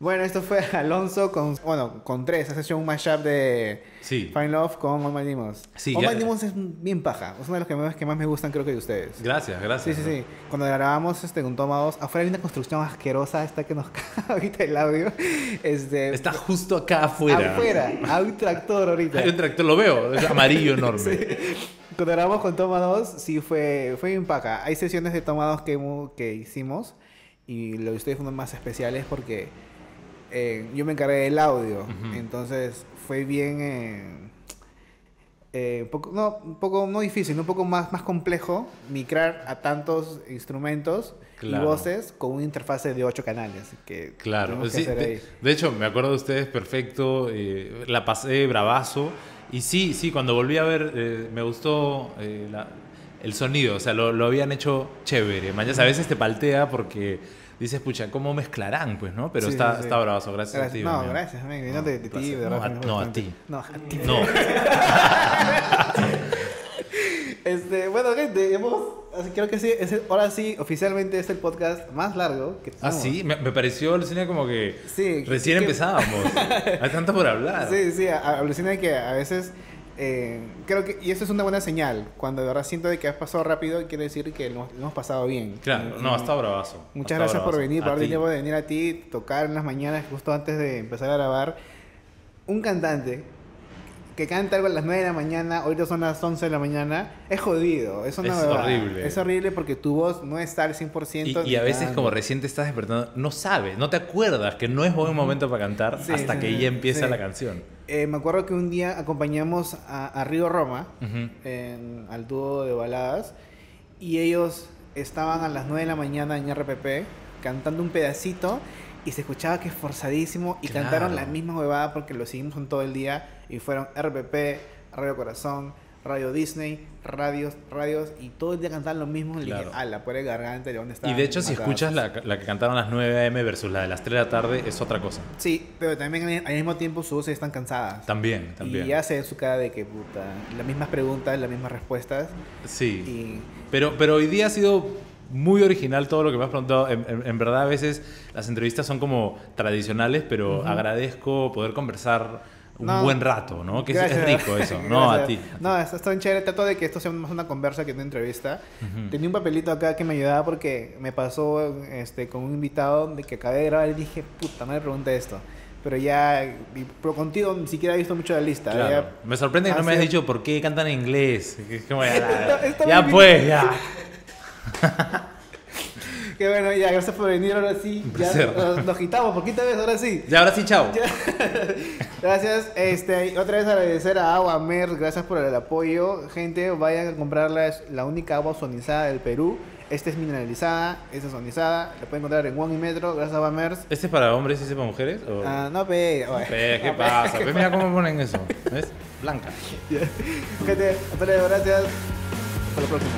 Bueno, esto fue *laughs* Alonso con, bueno, con tres. Has hecho un mashup de Sí. Find Love con All My Demons. Sí, All ya- My Demons es bien paja. Es uno de los que más, que más me gustan, creo que de ustedes. Gracias, Sí, gracias. sí, sí. Cuando grabamos este, con Toma 2, afuera hay una construcción asquerosa, esta que nos *laughs* caga ahorita el audio. Este, Está justo acá afuera. Afuera. Hay un tractor ahorita. Hay un tractor, lo veo, es amarillo *laughs* enorme. Cuando grabamos con Toma 2, sí fue, fue bien paja. Hay sesiones de Toma 2 que, que hicimos y lo de ustedes fueron más especiales porque eh, yo me encargué del audio. Entonces fue bien. eh, eh, un poco, no, un poco no difícil, un poco más, más complejo migrar a tantos instrumentos Claro. y voces con una interfase de ocho canales. Que Claro, que de, hecho me acuerdo de ustedes perfecto, eh, la pasé bravazo y sí, sí, cuando volví a ver eh, me gustó la- el sonido, o sea, lo, lo habían hecho chévere, mañana a veces te paltea porque dices, pucha, ¿cómo mezclarán? Pues, ¿no? Pero Sí, está, sí, sí. está bravazo, gracias, a ti. No, gracias, de, de ti, placer. de No, a- no, ti. No, a ti. No, *laughs* Este, bueno, gente, hemos, creo que sí, es el- ahora sí, oficialmente es el podcast más largo que ah, tenemos. sí, me, me pareció, alucina, como que Sí, recién que- empezábamos. Hay tanto por hablar. *laughs* Sí, sí, alucina que a veces, eh, creo que, y eso es una buena señal, cuando de verdad siento de que has pasado rápido, quiere decir que lo, lo hemos pasado bien. Claro, Y- no, y- ha estado bravazo. ha Muchas gracias por bravazo. venir, A por darte ti. tiempo de venir a ti, tocar en las mañanas, justo antes de empezar a grabar. Un cantante que canta algo a las 9 de la mañana, ahorita son las 11 de la mañana, es jodido, es una Es horrible. Es horrible porque tu voz no está al 100%. Y, y a veces nada. como recién te estás despertando, no sabes, no te acuerdas que no es buen momento para cantar Sí, hasta sí, que ya empieza sí. la canción. Eh, me acuerdo que un día acompañamos a, a Río Roma, en- al dúo de baladas, y ellos estaban a las 9 de la mañana en RPP cantando un pedacito y se escuchaba que es forzadísimo y Claro. cantaron la misma huevada porque lo seguimos con todo el día y fueron RPP, Radio Corazón, Radio Disney, radios, radios y todo el día cantaban lo mismo. Y Claro. dije, ah, la pobre garganta, ¿de dónde está? Y de hecho, si escuchas la, la que cantaron a las 9 am versus la de las 3 de la tarde, es otra cosa. Sí, pero también al mismo tiempo sus voces están cansadas. También, también. Y ya se ve su cara de que puta, las mismas preguntas, las mismas respuestas. Sí. Y Pero, pero hoy día ha sido muy original todo lo que me has preguntado. En, en- en verdad, a veces las entrevistas son como tradicionales, pero agradezco poder conversar un No, buen rato, ¿no? Que es- gracias. es rico eso. No, a ti. No, está, está chévere. Trato de que esto sea más una conversa que una entrevista. Tenía un papelito acá que me ayudaba porque me pasó este, con un invitado de que acabé de grabar y dije, puta, no le pregunté esto. Pero ya, pero contigo ni siquiera he visto mucho la lista. Claro. Ya- Me sorprende que no me hayas dicho por qué cantan en inglés. Como, ya, *laughs* Está- está ya pues, ya. *laughs* Que bueno, ya, gracias por venir ahora sí. Ya nos, nos quitamos, por quinta vez, ahora sí. Ya, ahora sí, chao. *laughs* Gracias. Este, otra vez agradecer a Agua Mer, gracias por el apoyo. Gente, vayan a comprarla, es la única agua sonizada del Perú. Esta es mineralizada, esta es sonizada. La pueden encontrar en One y Metro, gracias a Agua Mer. ¿Este es para hombres y ese para mujeres? o- Ah, no, pe. oye. Pe, ¿Qué No, pe. pasa? Ve, mira cómo ponen eso. ¿Ves? Blanca. *laughs* Gente, hasta luego, gracias. Hasta la próxima.